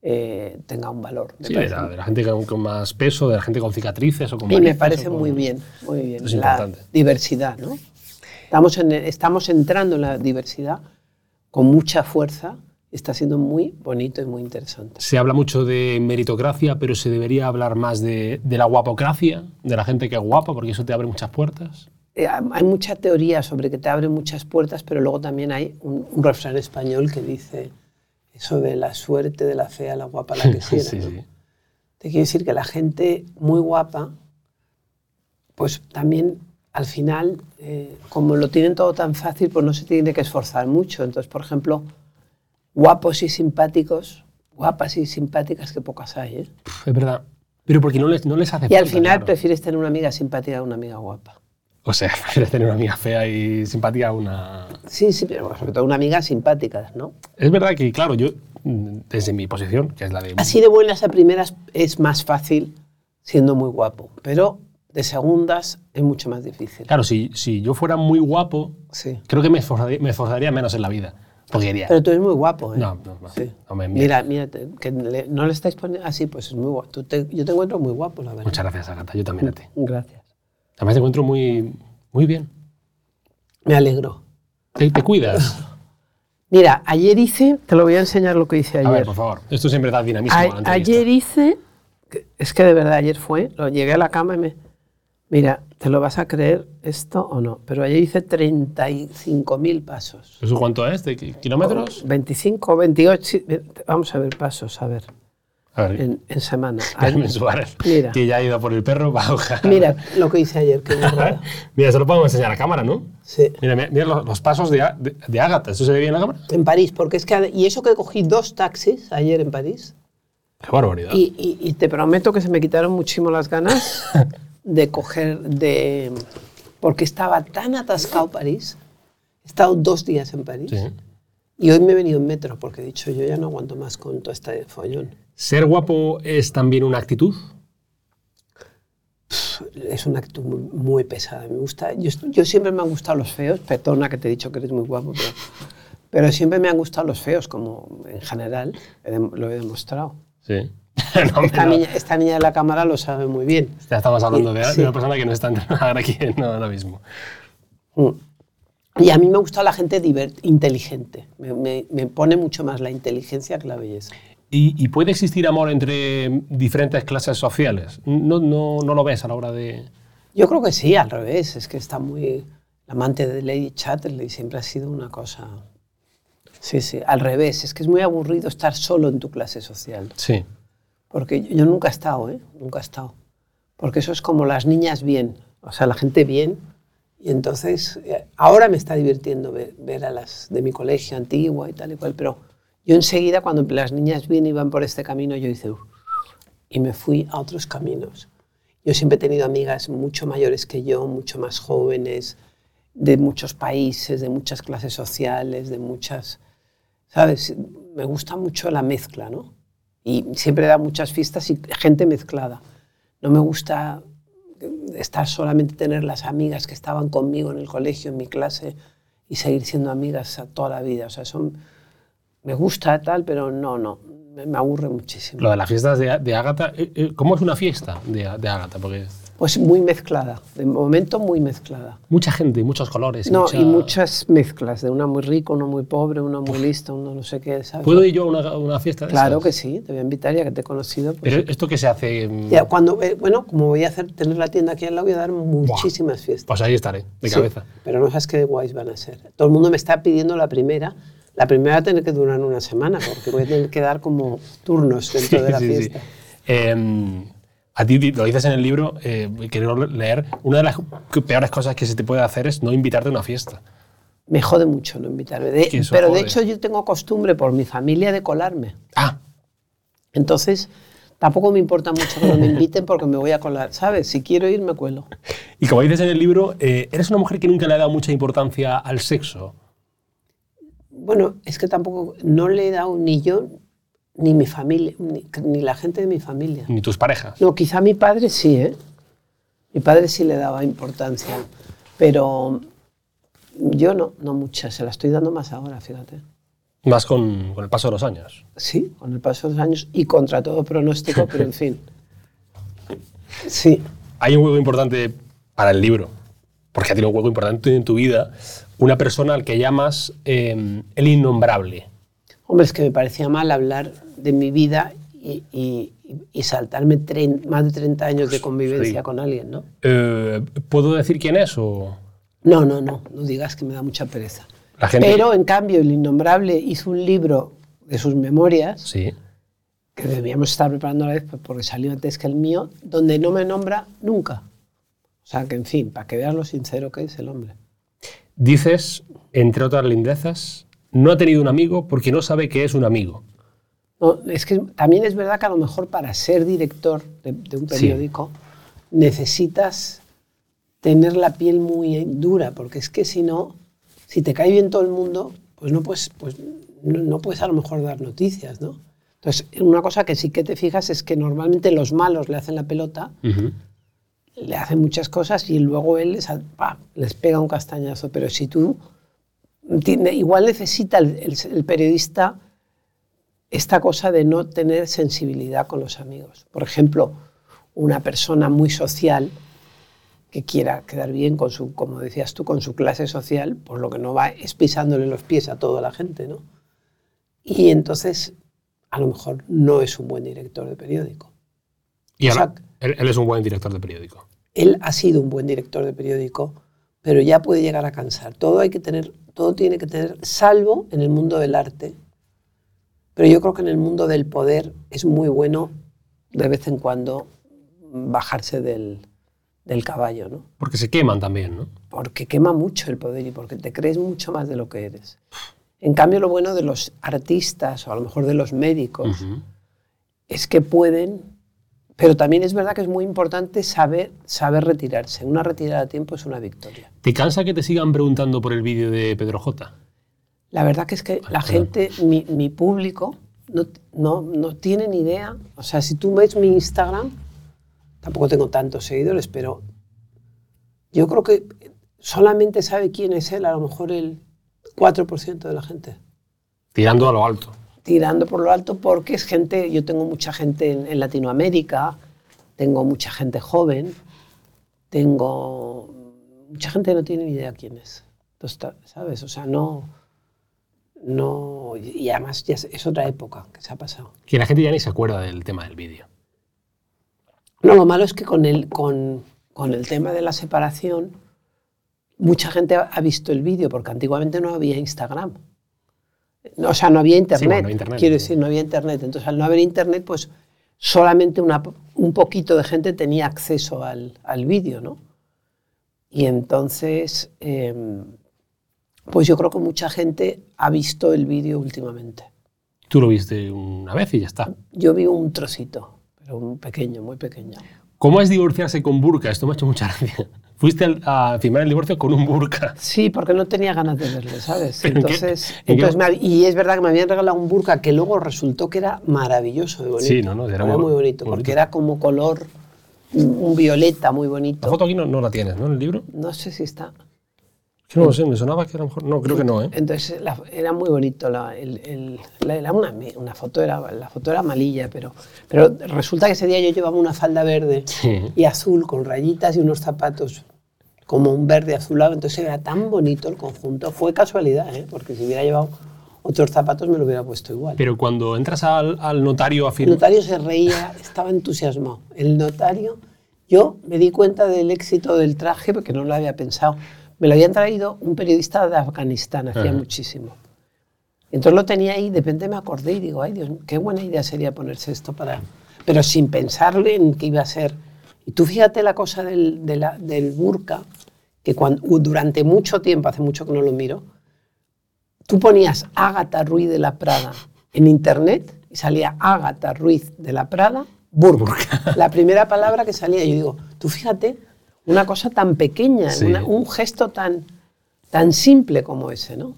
Speaker 3: eh, tenga un valor.
Speaker 2: Sí, de la, de la gente con, con más peso, de la gente con cicatrices o con
Speaker 3: y me parece
Speaker 2: con-
Speaker 3: muy bien, muy bien.
Speaker 2: Es
Speaker 3: la
Speaker 2: importante.
Speaker 3: diversidad, ¿no? Estamos, en, estamos entrando en la diversidad con mucha fuerza. Está siendo muy bonito y muy interesante.
Speaker 2: Se habla mucho de meritocracia, pero se debería hablar más de, de la guapocracia, de la gente que es guapa, porque eso te abre muchas puertas.
Speaker 3: Eh, hay mucha teoría sobre que te abre muchas puertas, pero luego también hay un, un refrán español que dice eso de la suerte de la fea, la guapa, la que quiera.
Speaker 2: sí,
Speaker 3: ¿no?
Speaker 2: sí.
Speaker 3: Te quiero decir que la gente muy guapa, pues también al final, eh, como lo tienen todo tan fácil, pues no se tiene que esforzar mucho. Entonces, por ejemplo, guapos y simpáticos, guapas y simpáticas que pocas hay. ¿eh?
Speaker 2: Es verdad. Pero porque no les, no les hace
Speaker 3: Y al
Speaker 2: falta,
Speaker 3: final
Speaker 2: claro.
Speaker 3: prefieres tener una amiga simpática que una amiga guapa.
Speaker 2: O sea, prefieres tener una amiga fea y simpática a una...
Speaker 3: Sí, sí, pero sobre todo una amiga simpática, ¿no?
Speaker 2: Es verdad que, claro, yo, desde mi posición, que es la de...
Speaker 3: Así de buenas a primeras es más fácil siendo muy guapo, pero de segundas es mucho más difícil.
Speaker 2: Claro, si, si yo fuera muy guapo,
Speaker 3: Sí.
Speaker 2: creo que me esforzaría, me esforzaría menos en la vida. Porque diría...
Speaker 3: Pero tú eres muy guapo, ¿eh?
Speaker 2: No, no, no.
Speaker 3: Sí.
Speaker 2: No me-
Speaker 3: mira, mira, que le- no le estáis poniendo así, pues es muy guapo. Tú te- yo te encuentro muy guapo, la verdad.
Speaker 2: Muchas gracias, Agata. Yo también a ti.
Speaker 3: Gracias.
Speaker 2: Además te encuentro muy, muy bien.
Speaker 3: Me alegro.
Speaker 2: Te, te cuidas.
Speaker 3: Mira, ayer hice, te lo voy a enseñar lo que hice ayer.
Speaker 2: A ver, por favor. Esto siempre da dinamismo a la
Speaker 3: ayer hice, es que de verdad ayer fue, lo llegué a la cama y me, mira, ¿te lo vas a creer esto o no? Pero ayer hice 35.000 pasos.
Speaker 2: ¿Eso cuánto es? ¿De ki- kilómetros?
Speaker 3: 25, 28, sí, vamos a ver pasos, A ver, en, en semana.
Speaker 2: Carmen Suárez,
Speaker 3: Mira.
Speaker 2: que ya ha ido por el perro va a.
Speaker 3: Mira lo que hice ayer, burrada.
Speaker 2: Mira, se lo podemos enseñar a cámara, ¿no?
Speaker 3: Sí.
Speaker 2: Mira, mira, mira los, los pasos de, de, de Ágata. ¿Esto se ve bien en la cámara?
Speaker 3: En París, porque es que, y eso que cogí dos taxis ayer en París,
Speaker 2: Qué barbaridad.
Speaker 3: y, y- y te prometo que se me quitaron muchísimo las ganas de coger, de, porque estaba tan atascado París, he estado dos días en París,
Speaker 2: Sí.
Speaker 3: y hoy me he venido en metro, porque he dicho, yo ya no aguanto más con todo este follón.
Speaker 2: ¿Ser guapo es también una actitud?
Speaker 3: Es una actitud muy, muy pesada, me gusta, yo, siempre me han gustado los feos, perdona que te he dicho que eres muy guapo, pero, pero siempre me han gustado los feos, como en general, he lo he demostrado.
Speaker 2: Sí. No,
Speaker 3: Esta, niña, esta niña de la cámara lo sabe muy bien.
Speaker 2: Ya estamos hablando de,
Speaker 3: Sí.
Speaker 2: de una persona que no está entrando ahora aquí no, ahora mismo.
Speaker 3: Mm. Y a mí me gusta la gente divert- inteligente. Me, me- me pone mucho más la inteligencia que la belleza.
Speaker 2: ¿Y, y puede existir amor entre diferentes clases sociales? No, no, no lo ves a la hora de...
Speaker 3: Yo creo que sí, al revés. Es que está muy... La amante de Lady Chatterley siempre ha sido una cosa... Sí, sí, al revés. Es que es muy aburrido estar solo en tu clase social.
Speaker 2: Sí.
Speaker 3: Porque yo, yo nunca he estado, ¿eh? Nunca he estado. Porque eso es como las niñas bien, o sea, la gente bien. Y entonces, eh, ahora me está divirtiendo ver, ver a las de mi colegio antiguo y tal y cual, pero yo enseguida, cuando las niñas bien iban por este camino, yo hice... "Uf", y me fui a otros caminos. Yo siempre he tenido amigas mucho mayores que yo, mucho más jóvenes, de muchos países, de muchas clases sociales, de muchas... ¿Sabes? Me gusta mucho la mezcla, ¿no? Y siempre da muchas fiestas y gente mezclada. No me gusta estar solamente tener las amigas que estaban conmigo en el colegio, en mi clase, y seguir siendo amigas toda la vida. O sea, son, me gusta tal, pero no, no, me, aburre muchísimo.
Speaker 2: Lo de las fiestas de, de Ágata, eh, eh, ¿cómo es una fiesta de, de Ágata? Porque
Speaker 3: Pues muy mezclada, de momento muy mezclada.
Speaker 2: mucha gente, muchos colores.
Speaker 3: No,
Speaker 2: mucha-
Speaker 3: y muchas mezclas, de una muy rico, uno muy pobre, uno muy listo, uno no sé qué, ¿sabes?
Speaker 2: ¿Puedo ir yo a una, una fiesta de
Speaker 3: Claro
Speaker 2: esas?
Speaker 3: que sí, te voy a invitar ya que te he conocido. pues-
Speaker 2: Pero esto que se hace...
Speaker 3: Ya, cuando, eh, bueno, como voy a hacer, tener la tienda aquí al lado, voy a dar muchísimas fiestas.
Speaker 2: Pues ahí estaré, de
Speaker 3: Sí,
Speaker 2: cabeza.
Speaker 3: pero no sabes qué guays van a ser. Todo el mundo me está pidiendo la primera. La primera va a tener que durar una semana, porque voy a tener que dar como turnos dentro de la
Speaker 2: Sí, sí, sí.
Speaker 3: fiesta.
Speaker 2: Em, A ti lo dices en el libro, eh, quiero leer, una de las peores cosas que se te puede hacer es no invitarte a una fiesta.
Speaker 3: Me jode mucho no invitarme. De- pero de
Speaker 2: jode.
Speaker 3: hecho yo tengo costumbre por mi familia de colarme.
Speaker 2: Ah,
Speaker 3: Entonces tampoco me importa mucho que no me inviten porque me voy a colar, ¿sabes? Si quiero ir me cuelo.
Speaker 2: y como dices en el libro, eh, eres una mujer que nunca le ha dado mucha importancia al sexo.
Speaker 3: Bueno, es que tampoco, no le he dado ni yo, ni mi familia, ni, ni la gente de mi familia.
Speaker 2: Ni tus parejas.
Speaker 3: No, quizá mi padre sí, ¿eh? Mi padre sí le daba importancia, pero yo no, no mucha, se la estoy dando más ahora, fíjate.
Speaker 2: Más con, con el paso de los años.
Speaker 3: Sí, con el paso de los años y contra todo pronóstico, pero en fin. Sí,
Speaker 2: Hay un hueco importante para el libro, porque ha tenido un hueco importante en tu vida, una persona al que llamas eh, el innombrable.
Speaker 3: hombre, es que me parecía mal hablar de mi vida y, y- y saltarme más de 30 años de convivencia
Speaker 2: Sí.
Speaker 3: con alguien, ¿no?
Speaker 2: Eh, ¿Puedo decir quién es? O
Speaker 3: No, no, no, no digas que me da mucha pereza.
Speaker 2: la gente.
Speaker 3: Pero, en cambio, el innombrable hizo un libro de sus memorias
Speaker 2: Sí.
Speaker 3: que debíamos estar preparando a la vez pues, porque salió antes que el mío, donde no me nombra nunca. O sea, que en fin, para que veas lo sincero que es el hombre.
Speaker 2: Dices, entre otras lindezas, no ha tenido un amigo porque no sabe que es un amigo.
Speaker 3: No, es que también es verdad que a lo mejor para ser director de, de un
Speaker 2: Sí.
Speaker 3: periódico necesitas tener la piel muy dura, porque es que si no, si te cae bien todo el mundo, pues no puedes, pues no, no puedes a lo mejor dar noticias, ¿no? Entonces, una cosa que sí que te fijas es que normalmente los malos le hacen la pelota, le hacen muchas cosas y luego él les, ¡pam! les pega un castañazo. Pero si tú, tiene- igual necesita el- el- el periodista esta cosa de no tener sensibilidad con los amigos. Por ejemplo, una persona muy social que quiera quedar bien con su, como decías tú, con su clase social, pues lo que no va es pisándole los pies a toda la gente, ¿no? Y entonces, a lo mejor no es un buen director de periódico.
Speaker 2: Y ahora. Él, él es un buen director de periódico.
Speaker 3: Él ha sido un buen director de periódico, pero ya puede llegar a cansar. Todo hay que tener, todo tiene que tener, salvo en el mundo del arte. Pero yo creo que en el mundo del poder es muy bueno de vez en cuando bajarse del, del caballo, ¿no?
Speaker 2: Porque se queman también, ¿no?
Speaker 3: Porque quema mucho el poder y porque te crees mucho más de lo que eres. En cambio, lo bueno de los artistas o a lo mejor de los médicos es que pueden, pero también es verdad que es muy importante saber, saber retirarse. Una retirada a tiempo es una victoria.
Speaker 2: ¿Te cansa que te sigan preguntando por el vídeo de Pedro J?
Speaker 3: La verdad que es que la
Speaker 2: perdón.
Speaker 3: gente, mi, mi público, no, no, no tiene ni idea. O sea, si tú ves mi Instagram, tampoco tengo tantos seguidores, pero yo creo que solamente sabe quién es él, a lo mejor el 4% de la gente.
Speaker 2: Tirando a lo alto.
Speaker 3: Tirando por lo alto porque es gente, yo tengo mucha gente en, en Latinoamérica, tengo mucha gente joven, tengo mucha gente que no tiene ni idea quién es. Entonces, ¿sabes? O sea, no, no, y además ya es, es otra época que se ha pasado.
Speaker 2: Que la gente ya ni se acuerda del tema del vídeo.
Speaker 3: No, lo malo es que con el, con, con el tema de la separación, mucha gente ha, ha visto el vídeo, porque antiguamente no había Instagram. No, O sea, no había internet.
Speaker 2: bueno, internet,
Speaker 3: Quiero
Speaker 2: sí.
Speaker 3: decir, no había internet. Entonces, al no haber internet, pues solamente una, un poquito de gente tenía acceso al, al vídeo, ¿no? Y entonces, em, pues yo creo que mucha gente ha visto el vídeo últimamente.
Speaker 2: Tú lo viste una vez y ya está.
Speaker 3: Yo vi un trocito, pero un pequeño, muy pequeño.
Speaker 2: ¿Cómo es divorciarse con burka? Esto me ha hecho mucha gracia. Fuiste al- a firmar el divorcio con un burka.
Speaker 3: Sí, porque no tenía ganas de verle, ¿sabes?
Speaker 2: ¿Pero en qué-
Speaker 3: Entonces,
Speaker 2: en
Speaker 3: entonces me y es verdad que me habían regalado un burka que luego resultó que era maravilloso de bonito.
Speaker 2: Sí, no, no, era muy-
Speaker 3: muy bonito, porque era como color, un, violeta muy
Speaker 2: La
Speaker 3: bonito.
Speaker 2: foto aquí no, no la tienes, ¿no? En el libro.
Speaker 3: No sé si está.
Speaker 2: No lo sé, me sonaba que a lo mejor. No, creo que no, ¿eh?
Speaker 3: Entonces la- era muy bonito. La, el- el- la- era una, una foto, era, la foto era amarilla, pero, pero resulta que ese día yo llevaba una falda verde
Speaker 2: Sí.
Speaker 3: y azul con rayitas y unos zapatos como un verde azulado. Entonces era tan bonito el conjunto. Fue casualidad, ¿eh? porque si hubiera llevado otros zapatos me lo hubiera puesto igual.
Speaker 2: Pero cuando entras al, al notario a
Speaker 3: El
Speaker 2: firmar.
Speaker 3: notario se reía, estaba entusiasmado. El notario, yo me di cuenta del éxito del traje porque no lo había pensado. Me lo habían traído un periodista de Afganistán, hacía
Speaker 2: Ajá.
Speaker 3: muchísimo. Entonces lo tenía ahí, de repente me acordé y digo, ay Dios, qué buena idea sería ponerse esto para... pero sin pensar en que iba a ser. Y tú fíjate la cosa del, de la- del burka, que cuando, durante mucho tiempo, hace mucho que no lo miro, tú ponías Ágata Ruiz de la Prada en internet y salía Ágata Ruiz de la Prada, burka. La primera palabra que salía, yo digo, tú fíjate, una cosa tan pequeña,
Speaker 2: Sí.
Speaker 3: una- un gesto tan, tan simple como ese, ¿no?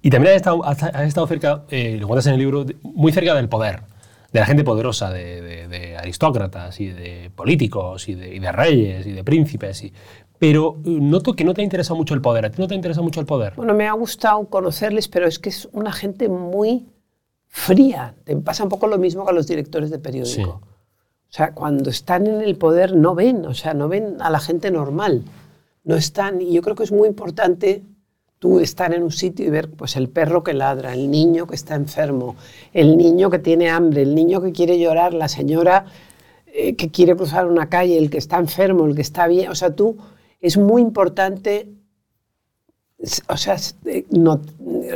Speaker 2: Y también has estado, has- estado cerca, eh, lo cuentas en el libro, muy cerca del poder, de la gente poderosa, de, de- de aristócratas y de políticos y de, y de reyes y de príncipes. y- pero eh, noto que no te ha interesado mucho el poder. ¿A ti no te interesa mucho el poder?
Speaker 3: Bueno, me ha gustado conocerles, pero es que es una gente muy fría. Te pasa un poco lo mismo que a los directores de periódico.
Speaker 2: Sí.
Speaker 3: O sea, cuando están en el poder no ven, o sea, no ven a la gente normal. No están, y yo creo que es muy importante tú estar en un sitio y ver pues el perro que ladra, el niño que está enfermo, el niño que tiene hambre, el niño que quiere llorar, la señora eh, que quiere cruzar una calle, el que está enfermo, el que está bien. O sea, tú es muy importante o sea, eh, no-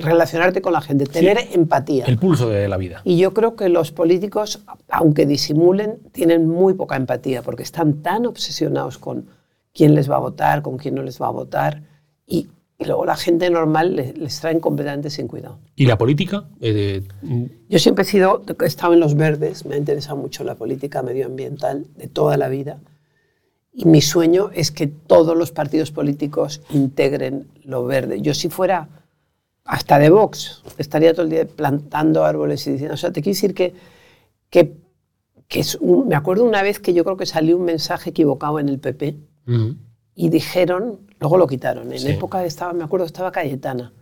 Speaker 3: relacionarte con la gente, tener empatía.
Speaker 2: El pulso de la vida.
Speaker 3: Y yo creo que los políticos, aunque disimulen, tienen muy poca empatía porque están tan obsesionados con quién les va a votar, con quién no les va a votar. Y, y luego la gente normal les, les traen completamente sin cuidado.
Speaker 2: ¿Y la política? Eh, de- mm,
Speaker 3: Yo siempre he sido, he estado en los verdes, me ha interesado mucho la política medioambiental de toda la vida. Y mi sueño es que todos los partidos políticos integren lo verde. Yo si fuera hasta de Vox, estaría todo el día plantando árboles y diciendo, o sea, te quiero decir que, que, que es un- me acuerdo una vez que yo creo que salió un mensaje equivocado en el PP
Speaker 2: mm,
Speaker 3: y dijeron, luego lo quitaron, en
Speaker 2: Sí.
Speaker 3: época estaba, me acuerdo, estaba Cayetana,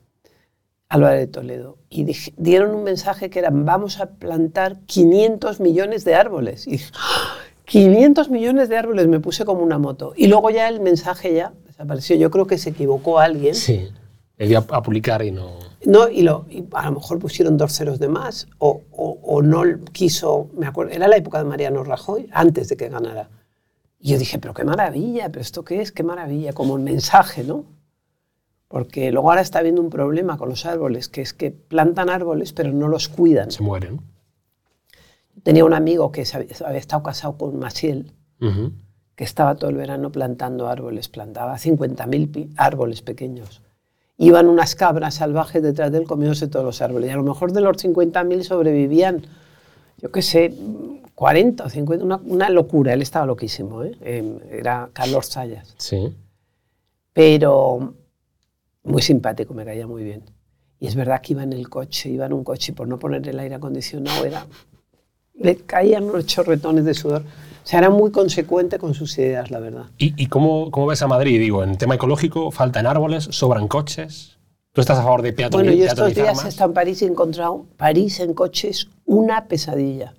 Speaker 3: Álvarez de Toledo, y dieron un mensaje que era, vamos a plantar 500 millones de árboles. Y dije, ¡Ah! 500 millones de árboles, me puse como una moto. Y luego ya el mensaje ya desapareció. Yo creo que se equivocó alguien.
Speaker 2: sí. Le dio a, publicar y no.
Speaker 3: No, y, lo, y a lo mejor pusieron dos ceros de más, o, o- o no quiso, me acuerdo, era la época de Mariano Rajoy, antes de que ganara. Y yo dije, pero qué maravilla, pero esto qué es, qué maravilla, como el mensaje, ¿no? Porque luego ahora está habiendo un problema con los árboles, que es que plantan árboles pero no los cuidan.
Speaker 2: Se mueren.
Speaker 3: Tenía un amigo que había, había estado casado con Maciel,
Speaker 2: Ujú.
Speaker 3: que estaba todo el verano plantando árboles, plantaba 50.000 pi- árboles pequeños. Iban unas cabras salvajes detrás de él comiéndose todos los árboles. Y a lo mejor de los 50.000 sobrevivían, yo qué sé, 40 o 50, una, una locura. Él estaba loquísimo, ¿eh? Em, era Carlos Sayas.
Speaker 2: Sí.
Speaker 3: Pero muy simpático, me caía muy bien. Y es verdad que iba en el coche, iba en un coche y por no poner el aire acondicionado era, le caían unos chorretones de sudor. O sea, era muy consecuente con sus ideas, la verdad.
Speaker 2: ¿Y, y cómo, cómo ves a Madrid? Digo, en tema ecológico, faltan árboles, sobran coches. ¿Tú estás a favor de peatoni-
Speaker 3: Bueno, yo estos
Speaker 2: peatonizar
Speaker 3: días
Speaker 2: más?
Speaker 3: he estado en París y he encontrado París en coches una pesadilla.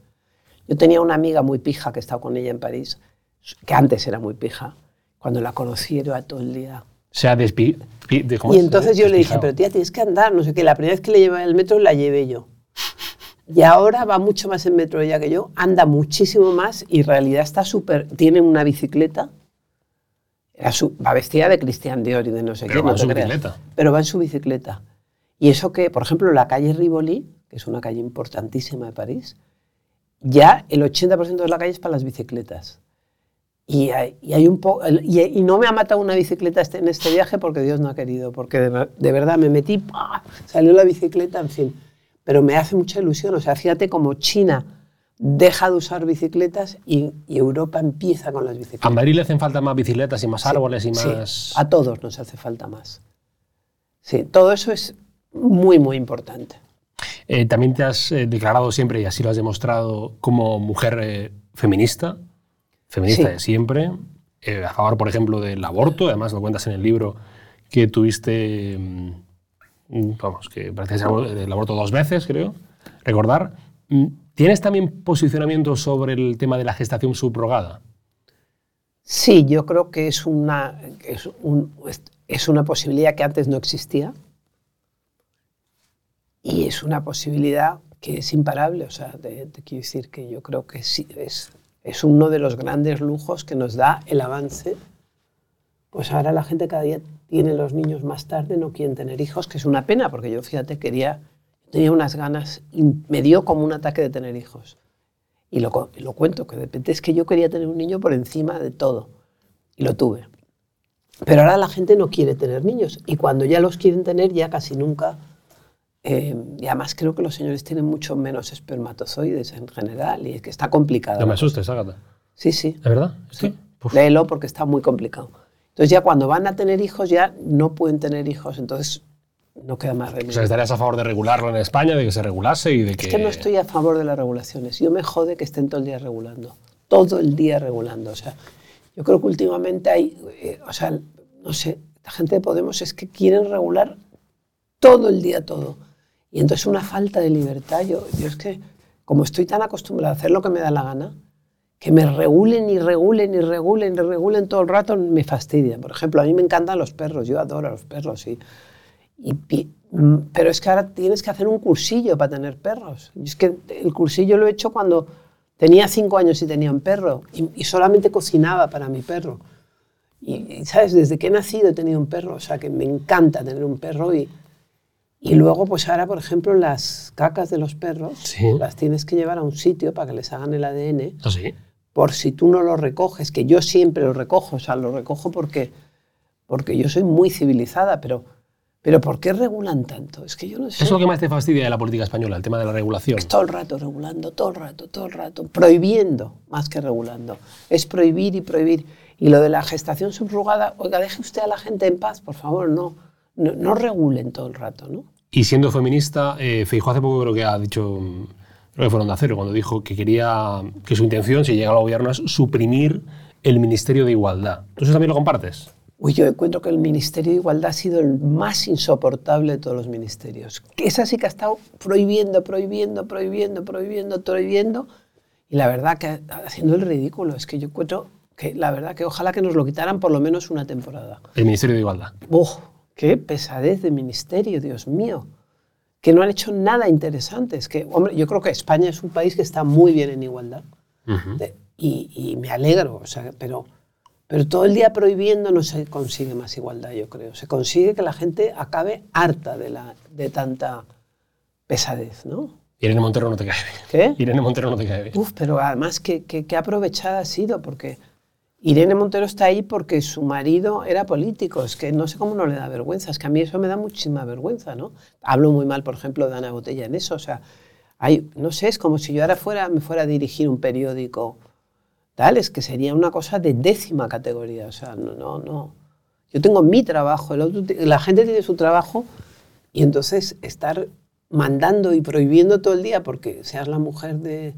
Speaker 3: Yo tenía una amiga muy pija que he estado con ella en París, que antes era muy pija. Cuando la conocí era todo el día.
Speaker 2: Se ha despi... pi- de- ¿cómo
Speaker 3: Y
Speaker 2: es?
Speaker 3: entonces yo le dije, pero tía, tienes que andar, no sé qué. La primera vez que le llevé el metro la llevé yo. Y ahora va mucho más en metro ella que yo, anda muchísimo más y en realidad está súper... Tiene una bicicleta, era su- va vestida de Christian Dior y de no sé
Speaker 2: Pero
Speaker 3: qué.
Speaker 2: va
Speaker 3: no
Speaker 2: en su
Speaker 3: creas.
Speaker 2: bicicleta.
Speaker 3: Pero va en su bicicleta. Y eso que, por ejemplo, la calle Rivoli, que es una calle importantísima de París, ya el 80% de la calle es para las bicicletas. Y hay, y hay un po- el- y, y no me ha matado una bicicleta este- en este viaje porque Dios no ha querido, porque de, de verdad me metí, ¡pah! salió la bicicleta, en fin. Pero me hace mucha ilusión, o sea, fíjate como China deja de usar bicicletas y, y Europa empieza con las
Speaker 2: A
Speaker 3: bicicletas.
Speaker 2: Madrid le hacen falta más bicicletas y más árboles y
Speaker 3: Sí,
Speaker 2: más...
Speaker 3: a todos nos hace falta más. Sí, todo eso es muy, muy importante.
Speaker 2: Eh, también te has eh, declarado siempre, y así lo has demostrado, como mujer eh, feminista, feminista
Speaker 3: Sí.
Speaker 2: de siempre, a favor, por ejemplo, del aborto, además lo cuentas en el libro que tuviste, mm, vamos, que practicaste el aborto dos veces, creo, recordar. Mm, ¿Tienes también posicionamiento sobre el tema de la gestación subrogada?
Speaker 3: Sí, yo creo que es una, es, un- es una posibilidad que antes no existía y es una posibilidad que es imparable. O sea, te, te quiero decir que yo creo que sí, es, es uno de los grandes lujos que nos da el avance. Pues ahora la gente cada día tiene los niños más tarde, no quieren tener hijos, que es una pena, porque yo, fíjate, quería, tenía unas ganas, y me dio como un ataque de tener hijos. Y lo, cuento, que de repente es que yo quería tener un niño por encima de todo. Y lo tuve. Pero ahora la gente no quiere tener niños. Y cuando ya los quieren tener, ya casi nunca. eh, y además creo que los señores tienen mucho menos espermatozoides en general. Y es que está complicado.
Speaker 2: No me asustes, Ágata.
Speaker 3: Sí, sí.
Speaker 2: ¿Es verdad? Sí. Uf.
Speaker 3: Léelo porque está muy complicado. Entonces ya cuando van a tener hijos ya no pueden tener hijos, entonces no queda más remedio.
Speaker 2: O sea, ¿estarías a favor de regularlo en España, de que se regulase y de que...
Speaker 3: Es que no estoy a favor de las regulaciones. Yo me jode que estén todo el día regulando. Todo el día regulando. O sea, yo creo que últimamente hay, eh, o sea, no sé, la gente de Podemos es que quieren regular todo el día todo. Y entonces una falta de libertad. Yo, yo es que, como estoy tan acostumbrada a hacer lo que me da la gana, que me regulen y regulen y regulen y regulen todo el rato me fastidia. Por ejemplo, a mí me encantan los perros, yo adoro a los perros. Y, y mm, pero es que ahora tienes que hacer un cursillo para tener perros. Y es que el cursillo lo he hecho cuando tenía cinco años y tenía un perro y, y solamente cocinaba para mi perro. Y, y, ¿sabes? Desde que he nacido he tenido un perro, o sea que me encanta tener un perro y, y luego pues ahora, por ejemplo, las cacas de los perros
Speaker 2: Sí.
Speaker 3: las tienes que llevar a un sitio para que les hagan el ADN
Speaker 2: ¿Ah, sí?
Speaker 3: Por si tú no lo recoges, que yo siempre lo recojo, o sea, lo recojo porque, porque yo soy muy civilizada, pero, pero ¿por qué regulan tanto? Es que yo no sé.
Speaker 2: Es lo que más te fastidia de la política española, el tema de la regulación.
Speaker 3: Todo el rato regulando, todo el rato, todo el rato, prohibiendo más que regulando. Es prohibir y prohibir. Y lo de la gestación subrogada, oiga, deje usted a la gente en paz, por favor, no, no, no regulen todo el rato, ¿no?
Speaker 2: Y siendo feminista, eh, Feijóo hace poco creo que ha dicho, creo que fue Onda Cero, cuando dijo que quería, que su intención, si llega al gobierno, es suprimir el Ministerio de Igualdad. ¿Tú eso también lo compartes?
Speaker 3: Uy, yo encuentro que el Ministerio de Igualdad ha sido el más insoportable de todos los ministerios. Que esa sí que ha estado prohibiendo, prohibiendo, prohibiendo, prohibiendo, prohibiendo. Y la verdad que haciendo el ridículo. Es que yo encuentro que la verdad que ojalá que nos lo quitaran por lo menos una temporada.
Speaker 2: El Ministerio de Igualdad.
Speaker 3: ¡Uf! ¡Qué pesadez de ministerio, Dios mío! Que no han hecho nada interesante. Es que, hombre, yo creo que España es un país que está muy bien en igualdad.
Speaker 2: Ujú.
Speaker 3: De- y, y me alegro, o sea, pero, pero todo el día prohibiendo no se consigue más igualdad, yo creo. Se consigue que la gente acabe harta de, la, de tanta pesadez, ¿no?
Speaker 2: Irene Montero no te cae bien.
Speaker 3: ¿Qué?
Speaker 2: Irene Montero no te cae bien.
Speaker 3: Uf, pero además que, que, que aprovechada ha sido, porque Irene Montero está ahí porque su marido era político. Es que no sé cómo no le da vergüenza. Es que a mí eso me da muchísima vergüenza, ¿no? Hablo muy mal, por ejemplo, de Ana Botella en eso. O sea, no sé, es como si yo ahora fuera, me fuera a dirigir un periódico. Tal, es que sería una cosa de décima categoría. O sea, no, no, no. Yo tengo mi trabajo, el otro la gente tiene su trabajo y entonces estar mandando y prohibiendo todo el día porque seas la mujer de,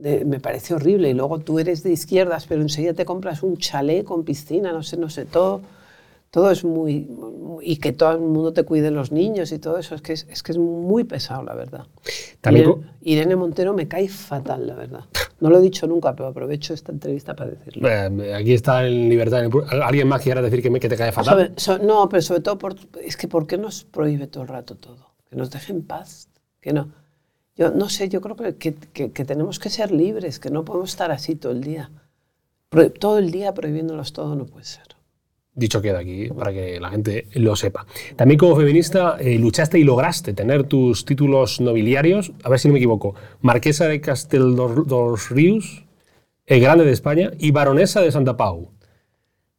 Speaker 3: de- me parece horrible. Y luego tú eres de izquierdas, pero enseguida te compras un chalet con piscina, no sé, no sé, todo, todo es muy, muy- y que todo el mundo te cuide los niños y todo eso, es que es, es que es muy pesado, la verdad.
Speaker 2: También
Speaker 3: Irene, Montero me cae fatal, la verdad. No lo he dicho nunca, pero aprovecho esta entrevista para decirlo.
Speaker 2: Eh, aquí está en libertad. ¿Alguien más quiera decir que, me, que te cae fatal?
Speaker 3: Sobre- so- no, pero sobre todo, por, es que ¿por qué nos prohíbe todo el rato todo? Que nos deje en paz, que no. Yo no sé, yo creo que, que, que- tenemos que ser libres, que no podemos estar así todo el día. Pro- todo el día prohibiéndolos todo no puede ser.
Speaker 2: Dicho queda aquí, para que la gente lo sepa. También como feminista eh, luchaste y lograste tener tus títulos nobiliarios, a ver si no me equivoco, Marquesa de Castel dos, Ríos, el Grande de España y Baronesa de Santa Pau.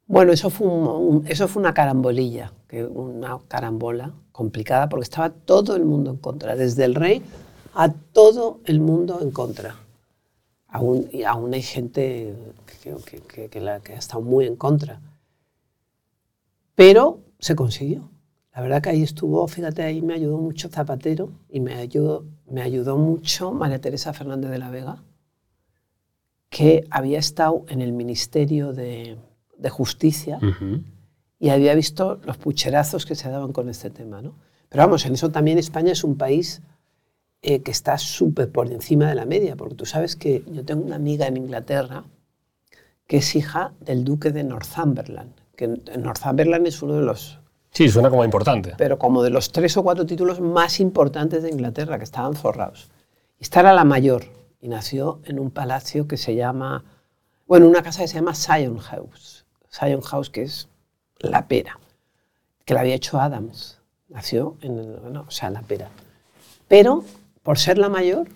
Speaker 3: Bueno, eso fue, un- un- eso fue una carambolilla, una carambola complicada, porque estaba todo el mundo en contra, desde el rey a todo el mundo en contra. Aún, y aún hay gente que, que- que- que la- que ha estado muy en contra. Pero se consiguió. La verdad que ahí estuvo, fíjate, ahí me ayudó mucho Zapatero y me ayudó, me ayudó mucho María Teresa Fernández de la Vega, que había estado en el Ministerio de, de Justicia y había visto los pucherazos que se daban con este tema. ¿no? Pero vamos, en eso también España es un país eh, que está súper por encima de la media, porque tú sabes que yo tengo una amiga en Inglaterra que es hija del duque de Northumberland, que Northumberland es uno de los,
Speaker 2: Sí, suena como importante.
Speaker 3: pero como de los tres o cuatro títulos más importantes de Inglaterra, que estaban forrados. Y esta era la mayor, y nació en un palacio que se llama, bueno, una casa que se llama Sion House. Sion House, que es la pera, que la había hecho Adams. Nació en, el- bueno, o sea, la pera. Pero, por ser la mayor,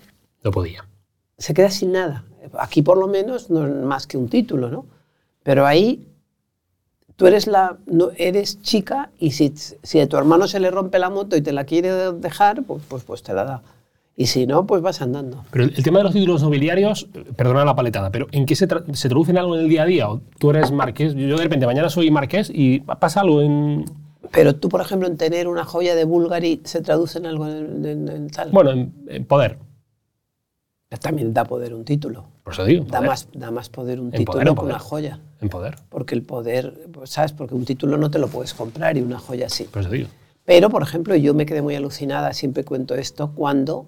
Speaker 2: No podía.
Speaker 3: se queda sin nada. Aquí por lo menos no es más que un título, ¿no? Pero ahí tú eres, la, no, eres chica y si, si a tu hermano se le rompe la moto y te la quiere dejar, pues, pues, pues te la da. Y si no, pues vas andando.
Speaker 2: Pero el tema de los títulos nobiliarios, perdona la paletada, pero ¿en qué se, tra se traduce en algo en el día a día? ¿O tú eres marqués, yo de repente mañana soy marqués y pasa algo en...
Speaker 3: Pero tú, por ejemplo, en tener una joya de Bulgari, ¿se traduce en algo en, en- en tal?
Speaker 2: Bueno, en, poder.
Speaker 3: También da poder un título.
Speaker 2: Por eso digo.
Speaker 3: Da más, da más poder un título
Speaker 2: poder
Speaker 3: que
Speaker 2: poder.
Speaker 3: una joya.
Speaker 2: En poder.
Speaker 3: Porque el poder, pues, ¿sabes? Porque un título no te lo puedes comprar y una joya sí.
Speaker 2: Por eso digo.
Speaker 3: Pero, por ejemplo, yo me quedé muy alucinada, siempre cuento esto, cuando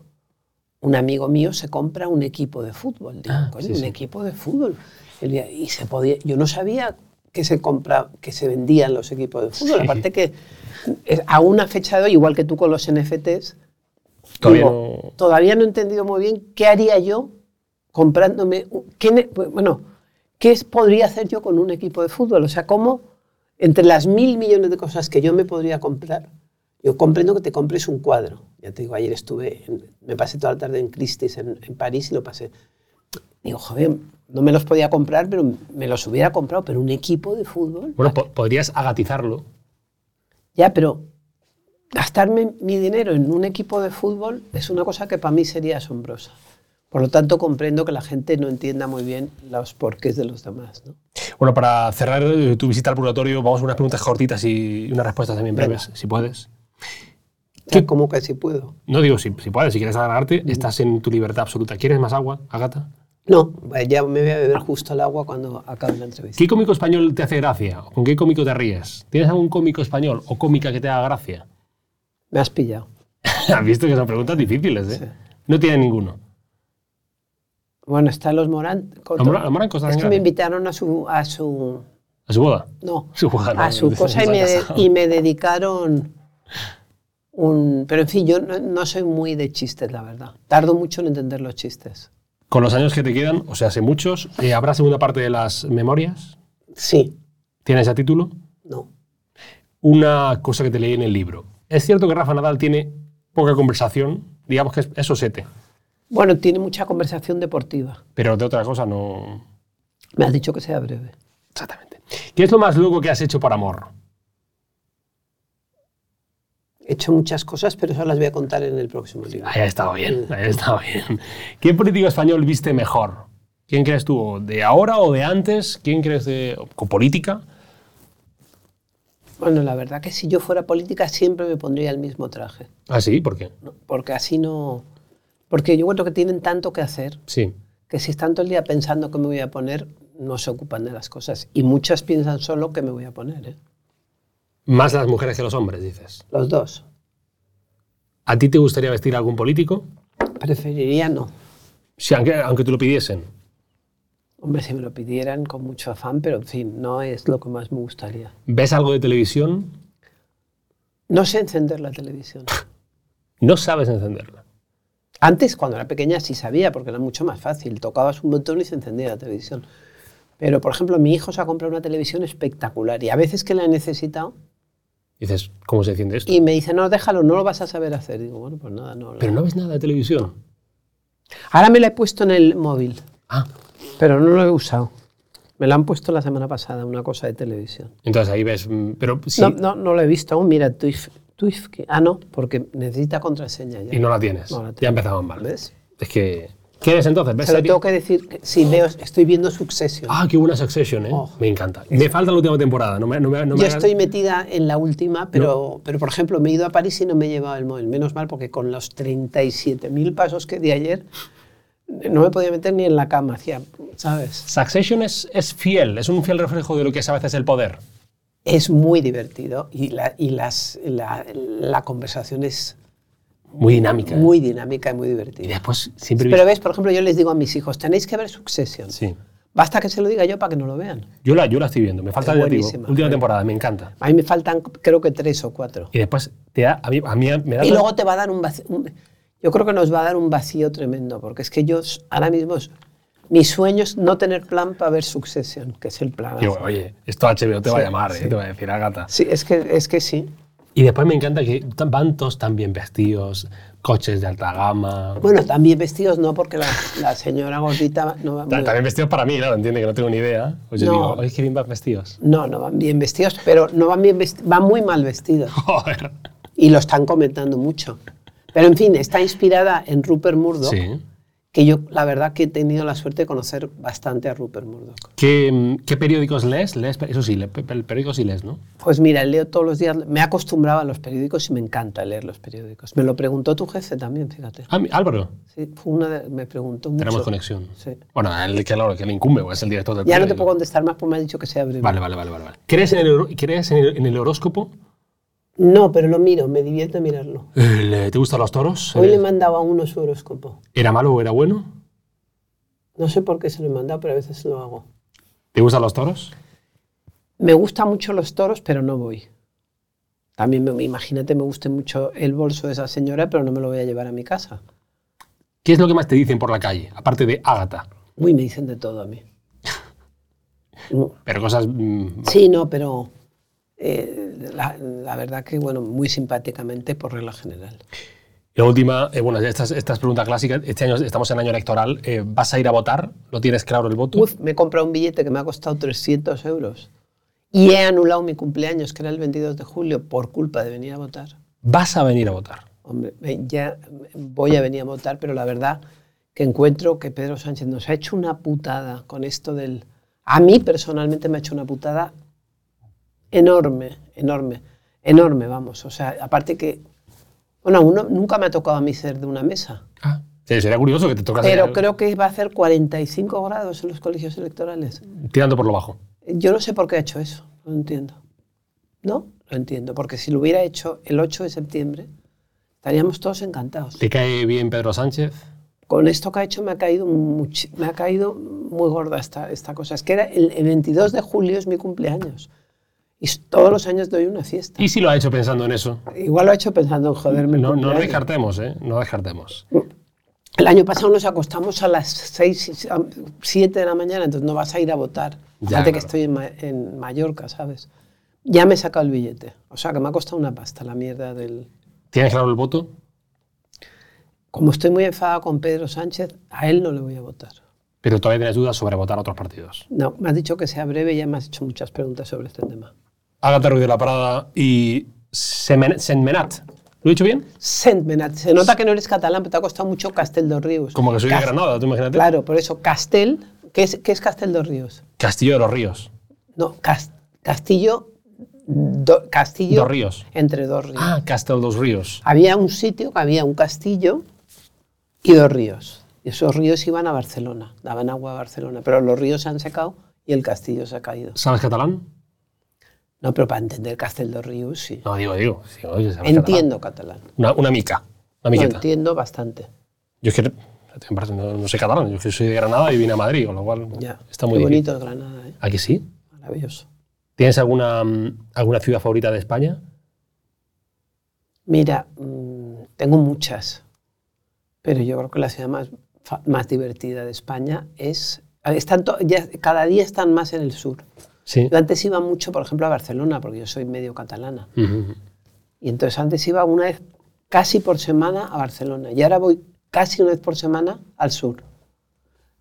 Speaker 3: un amigo mío se compra un equipo de fútbol. Digo,
Speaker 2: Ah, sí,
Speaker 3: un
Speaker 2: sí.
Speaker 3: equipo de fútbol. Y se podía, yo no sabía que se, compra, que se vendían los equipos de fútbol.
Speaker 2: Sí.
Speaker 3: Aparte que a una fecha de hoy, igual que tú con los NFTs,
Speaker 2: Todavía
Speaker 3: digo,
Speaker 2: no-
Speaker 3: todavía no he entendido muy bien qué haría yo comprándome. qué bueno, ¿qué podría hacer yo con un equipo de fútbol? O sea, ¿cómo entre las mil millones de cosas que yo me podría comprar? Yo comprendo que te compres un cuadro. Ya te digo, ayer estuve, en- me pasé toda la tarde en Christie's en, en París y lo pasé. Digo, joder, no me los podía comprar, pero me los hubiera comprado, pero un equipo de fútbol.
Speaker 2: Bueno, po- podrías agatizarlo.
Speaker 3: Ya, pero gastarme mi dinero en un equipo de fútbol es una cosa que para mí sería asombrosa. Por lo tanto, comprendo que la gente no entienda muy bien los porqués de los demás. ¿no?
Speaker 2: Bueno, para cerrar eh, tu visita al purgatorio, vamos a unas preguntas cortitas y unas respuestas también
Speaker 3: Venga.
Speaker 2: breves, si puedes.
Speaker 3: O sea, como que si puedo.
Speaker 2: No digo si, si puedes, si quieres alargarte, estás en tu libertad absoluta. ¿Quieres más agua, Agata?
Speaker 3: No, ya me voy a beber justo el agua cuando acabe la entrevista.
Speaker 2: ¿Qué cómico español te hace gracia? ¿Con qué cómico te ríes? ¿Tienes algún cómico español o cómica que te haga gracia?
Speaker 3: Me has pillado.
Speaker 2: Has visto que son preguntas difíciles, ¿eh?
Speaker 3: Sí.
Speaker 2: No tiene ninguno.
Speaker 3: Bueno, están los Morán.
Speaker 2: Los Morán- los
Speaker 3: Es que me invitaron a su, a su
Speaker 2: ¿A su boda?
Speaker 3: no,
Speaker 2: Su boda, no,
Speaker 3: a su
Speaker 2: no,
Speaker 3: cosa y me, de- y me dedicaron un... Pero en fin, yo no, no soy muy de chistes, la verdad. Tardo mucho en entender los chistes.
Speaker 2: Con los años que te quedan, o sea, hace muchos, eh, ¿habrá segunda parte de las memorias?
Speaker 3: Sí,
Speaker 2: ¿Tienes a título?
Speaker 3: no.
Speaker 2: Una cosa que te leí en el libro. Es cierto que Rafa Nadal tiene poca conversación, digamos que es, sosete,
Speaker 3: Bueno, tiene mucha conversación deportiva.
Speaker 2: pero de otra cosa no...
Speaker 3: Me has dicho que sea breve.
Speaker 2: Exactamente. ¿Qué es lo más loco que has hecho por amor?
Speaker 3: He hecho muchas cosas, pero eso las voy a contar en el próximo libro.
Speaker 2: Ahí ha estado bien, ahí ha estado bien. ¿Qué político español viste mejor? ¿Quién crees tú? ¿De ahora o de antes? ¿Quién crees de con política?
Speaker 3: Bueno, la verdad que si yo fuera política siempre me pondría el mismo traje.
Speaker 2: Ah, sí, ¿por qué?
Speaker 3: ¿no? Porque así no... Porque yo creo que tienen tanto que hacer
Speaker 2: Sí.
Speaker 3: que si están todo el día pensando qué me voy a poner, no se ocupan de las cosas. Y muchas piensan solo qué me voy a poner. ¿eh?
Speaker 2: Más las mujeres que los hombres, dices.
Speaker 3: Los dos.
Speaker 2: ¿A ti te gustaría vestir a algún político?
Speaker 3: Preferiría no.
Speaker 2: Sí, aunque, aunque te lo pidiesen.
Speaker 3: Hombre, si me lo pidieran con mucho afán, pero en fin, no es lo que más me gustaría.
Speaker 2: ¿Ves algo de televisión?
Speaker 3: No sé encender la televisión.
Speaker 2: No sabes encenderla.
Speaker 3: Antes, cuando era pequeña, sí sabía, porque era mucho más fácil. Tocabas un botón y se encendía la televisión. Pero, por ejemplo, mi hijo se ha comprado una televisión espectacular y a veces que la he necesitado
Speaker 2: Dices, ¿cómo se enciende esto?
Speaker 3: y me dice, no, déjalo, no lo vas a saber hacer. Digo, bueno, pues nada, no.
Speaker 2: Pero no ves nada de televisión.
Speaker 3: Ahora me la he puesto en el móvil,
Speaker 2: Ah,
Speaker 3: pero no lo he usado. Me la han puesto la semana pasada, una cosa de televisión.
Speaker 2: entonces ahí ves. mm, Pero sí,
Speaker 3: No, no, no lo he visto aún. Mira, Twif, que- ah, no, porque necesita contraseña ya.
Speaker 2: y no la tienes.
Speaker 3: No la
Speaker 2: ya empezamos mal.
Speaker 3: ¿Ves?
Speaker 2: Es que. ¿Qué ves entonces? ¿Ves
Speaker 3: Se lo tengo que decir, que sí, veo, estoy viendo Succession.
Speaker 2: Ah, qué buena Succession, ¿eh?
Speaker 3: Oh.
Speaker 2: me encanta. Me falta la última temporada. No me, no me, no me
Speaker 3: Yo
Speaker 2: hagas-
Speaker 3: estoy metida en la última, pero, pero por ejemplo, me he ido a París y no me he llevado el móvil. Menos mal, porque con los 37.000 pasos que di ayer, no me podía meter ni en la cama, hacía, ¿sabes?
Speaker 2: Succession es, es fiel, es un fiel reflejo de lo que es a veces el poder.
Speaker 3: Es muy divertido y la, y las, la, la conversación es
Speaker 2: Muy dinámica. ¿eh?
Speaker 3: muy dinámica y muy
Speaker 2: Y
Speaker 3: divertida.
Speaker 2: después siempre.
Speaker 3: Pero ves, por ejemplo, yo les digo a mis hijos, tenéis que ver Succession.
Speaker 2: Sí.
Speaker 3: Basta que se lo diga yo para que no lo vean.
Speaker 2: Yo la, yo la estoy viendo. Me falta,
Speaker 3: Es
Speaker 2: digo, última temporada, me encanta.
Speaker 3: A mí me faltan, creo que tres o cuatro.
Speaker 2: Y después te da, a mí, a mí me da.
Speaker 3: Y luego te va a dar un vacío. un- yo creo que nos va a dar un vacío tremendo, porque es que yo ahora mismo. mi sueño es no tener plan para ver Succession, que es el plan.
Speaker 2: Digo, oye, esto HBO te va a
Speaker 3: Sí,
Speaker 2: llamar, ¿eh?
Speaker 3: sí.
Speaker 2: te va a decir Agata.
Speaker 3: Sí, es que, es que sí.
Speaker 2: Y después me encanta que van todos tan bien vestidos, coches de alta gama.
Speaker 3: Bueno, también vestidos no, porque la, la señora gordita no va
Speaker 2: También vestidos para mí, claro, entiende que no tengo ni idea. Pues yo
Speaker 3: No.
Speaker 2: digo, oye, qué bien van vestidos.
Speaker 3: No, no van bien vestidos, pero no van bien vesti- van muy mal vestidos.
Speaker 2: Joder.
Speaker 3: Y lo están comentando mucho. Pero en fin, está inspirada en Rupert Murdoch,
Speaker 2: Sí.
Speaker 3: Que yo la verdad que he tenido la suerte de conocer bastante a Rupert Murdoch.
Speaker 2: ¿Qué, qué periódicos lees? lees? Eso sí, le- pe- pe- periódicos sí lees, ¿no?
Speaker 3: Pues mira, leo todos los días, me he acostumbrado a los periódicos y me encanta leer los periódicos. Me lo preguntó tu jefe también, fíjate.
Speaker 2: Ah, Álvaro,
Speaker 3: Sí, fue una de- me preguntó mucho.
Speaker 2: tenemos conexión.
Speaker 3: Sí.
Speaker 2: Bueno, el que, claro, que le incumbe, es el director del
Speaker 3: Ya no te
Speaker 2: periódico.
Speaker 3: puedo contestar más porque me ha dicho que sea breve.
Speaker 2: Vale, vale, vale. vale. ¿Crees, en el, crees el, en el horóscopo?
Speaker 3: No, pero lo miro, me divierte mirarlo.
Speaker 2: ¿Te gustan los toros?
Speaker 3: Hoy le
Speaker 2: Eh,
Speaker 3: he mandado a uno su horóscopo.
Speaker 2: ¿Era malo o era bueno?
Speaker 3: No sé por qué se lo he mandado, pero a veces lo hago.
Speaker 2: ¿Te gustan los toros?
Speaker 3: Me gustan mucho los toros, pero no voy. También, me, imagínate, me guste mucho el bolso de esa señora, pero no me lo voy a llevar a mi casa.
Speaker 2: ¿Qué es lo que más te dicen por la calle? Aparte de Ágata.
Speaker 3: Uy, me dicen de todo a mí.
Speaker 2: Pero cosas... mm,
Speaker 3: Sí, no, pero eh, la, la verdad que, bueno, muy simpáticamente por regla general.
Speaker 2: La última, eh, bueno, esta es, esta es pregunta clásica. Este año estamos en año electoral. eh, ¿Vas a ir a votar? ¿Lo tienes claro el voto?
Speaker 3: Uf, me he comprado un billete que me ha costado 300 euros y he anulado mi cumpleaños, que era el 22 de julio, por culpa de venir a votar.
Speaker 2: Vas a venir a votar.
Speaker 3: Hombre, ya voy a venir a votar, pero la verdad que encuentro que Pedro Sánchez nos ha hecho una putada con esto del... A mí personalmente me ha hecho una putada enorme, enorme, enorme, vamos. O sea, aparte que... Bueno, uno, nunca me ha tocado a mí ser de una mesa,
Speaker 2: Ah, sí, sería curioso que te tocase
Speaker 3: pero creo que va a hacer 45 grados en los colegios electorales.
Speaker 2: tirando por lo bajo.
Speaker 3: Yo no sé por qué ha hecho eso, no lo entiendo. No, lo entiendo, porque si lo hubiera hecho el 8 de septiembre, estaríamos todos encantados.
Speaker 2: ¿Te cae bien Pedro Sánchez?
Speaker 3: Con esto que ha hecho me ha caído, me ha caído muy gorda esta, esta cosa. Es que era el, el 22 de julio es mi cumpleaños. Y todos los años doy una fiesta.
Speaker 2: ¿Y si lo ha hecho pensando en eso?
Speaker 3: Igual lo ha hecho pensando en joderme.
Speaker 2: No, no descartemos, ¿eh? No descartemos.
Speaker 3: El año pasado nos acostamos a las 6, 7 de la mañana, entonces no vas a ir a votar.
Speaker 2: Ya,
Speaker 3: Fíjate que
Speaker 2: claro.
Speaker 3: estoy en, Ma- en Mallorca, ¿sabes? Ya me he sacado el billete. O sea, que me ha costado una pasta la mierda del...
Speaker 2: ¿Tienes claro el voto?
Speaker 3: Como estoy muy enfadada con Pedro Sánchez, a él no le voy a votar.
Speaker 2: Pero todavía tienes dudas sobre votar a otros partidos.
Speaker 3: No, me has dicho que sea breve y ya me has hecho muchas preguntas sobre este tema.
Speaker 2: Ágata Ruiz de la Prada y Senmenat. ¿Lo he dicho bien?
Speaker 3: Sentmenat. Se nota que no eres catalán, pero te ha costado mucho Castel dos Ríos.
Speaker 2: Como que soy de Granada, tú imagínate.
Speaker 3: Claro, por eso, Castel, ¿qué es, qué es Castel dos Ríos?
Speaker 2: Castillo de los Ríos.
Speaker 3: No, Cas- Castillo, do- Castillo
Speaker 2: Dos ríos.
Speaker 3: entre dos ríos.
Speaker 2: Ah, Castel dos Ríos.
Speaker 3: Había un sitio que había un castillo y dos ríos. Y esos ríos iban a Barcelona, daban agua a Barcelona, pero los ríos se han secado y el castillo se ha caído.
Speaker 2: ¿Sabes catalán?
Speaker 3: No, pero para entender Castel dos Ríos, sí.
Speaker 2: No, digo, digo. Sí, oye, ¿sabes
Speaker 3: Entiendo catalán.
Speaker 2: Una, una mica. Una
Speaker 3: Lo entiendo bastante.
Speaker 2: Yo es que no, no sé catalán. Yo es que soy de Granada y vine a Madrid, con lo cual
Speaker 3: Ya.
Speaker 2: está muy
Speaker 3: Qué
Speaker 2: difícil.
Speaker 3: bonito es Granada, ¿eh?
Speaker 2: ¿Aquí sí?
Speaker 3: Maravilloso.
Speaker 2: ¿Tienes alguna, mm, alguna ciudad favorita de España?
Speaker 3: Mira, mm, tengo muchas, pero yo creo que la ciudad más, más divertida de España es... Están to- ya, cada día están más en el sur.
Speaker 2: Sí.
Speaker 3: Yo antes iba mucho, por ejemplo, a Barcelona, porque yo soy medio catalana. Y entonces antes iba una vez casi por semana a Barcelona. Y ahora voy casi una vez por semana al sur.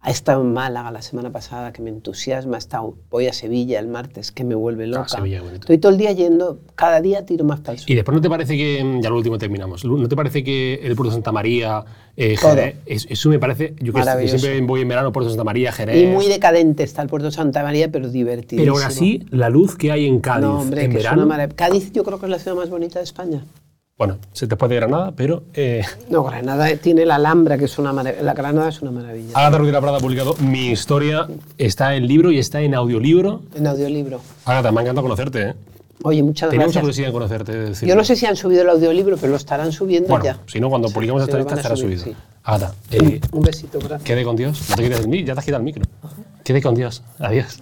Speaker 3: Ha estado en Málaga la semana pasada, que me entusiasma. He estado, voy a Sevilla el martes, que me vuelve loca.
Speaker 2: Ah, Sevilla.
Speaker 3: Estoy todo el día yendo, cada día tiro más para el sur.
Speaker 2: Y después, ¿no te parece que, mm, ya lo último terminamos, ¿no te parece que el Puerto de Santa María, eh. Jerez, es- eso me parece, yo que, siempre voy en verano, Puerto Santa María, Jerez,
Speaker 3: Y muy decadente está el puerto de Santa María, pero divertido.
Speaker 2: pero aún así, la luz que hay en Cádiz
Speaker 3: no, hombre,
Speaker 2: en
Speaker 3: que es
Speaker 2: verano,
Speaker 3: una maravilla. Cádiz yo creo que es la ciudad más bonita de España.
Speaker 2: Bueno, se te puede Granada, pero... Eh,
Speaker 3: No, Granada tiene la Alhambra, que es una maravilla. La Granada es una maravilla.
Speaker 2: Agatha Ruiz de la Prada ha publicado Mi Historia, está en libro y está en audiolibro.
Speaker 3: En audiolibro.
Speaker 2: Agatha, me ha encantado conocerte, ¿eh?
Speaker 3: Oye, muchas
Speaker 2: Tenía mucha
Speaker 3: gracias.
Speaker 2: curiosidad en conocerte.
Speaker 3: Yo no sé si han subido el audiolibro, pero lo estarán subiendo
Speaker 2: Bueno,
Speaker 3: ya.
Speaker 2: si no, cuando publiquemos
Speaker 3: Sí,
Speaker 2: esta
Speaker 3: lo
Speaker 2: lista estará
Speaker 3: subir,
Speaker 2: subido.
Speaker 3: sí.
Speaker 2: Agatha, eh,
Speaker 3: Un besito, gracias.
Speaker 2: quede con Dios. No te quites el mí, ya te has quitado el micro. Quede con Dios. Adiós.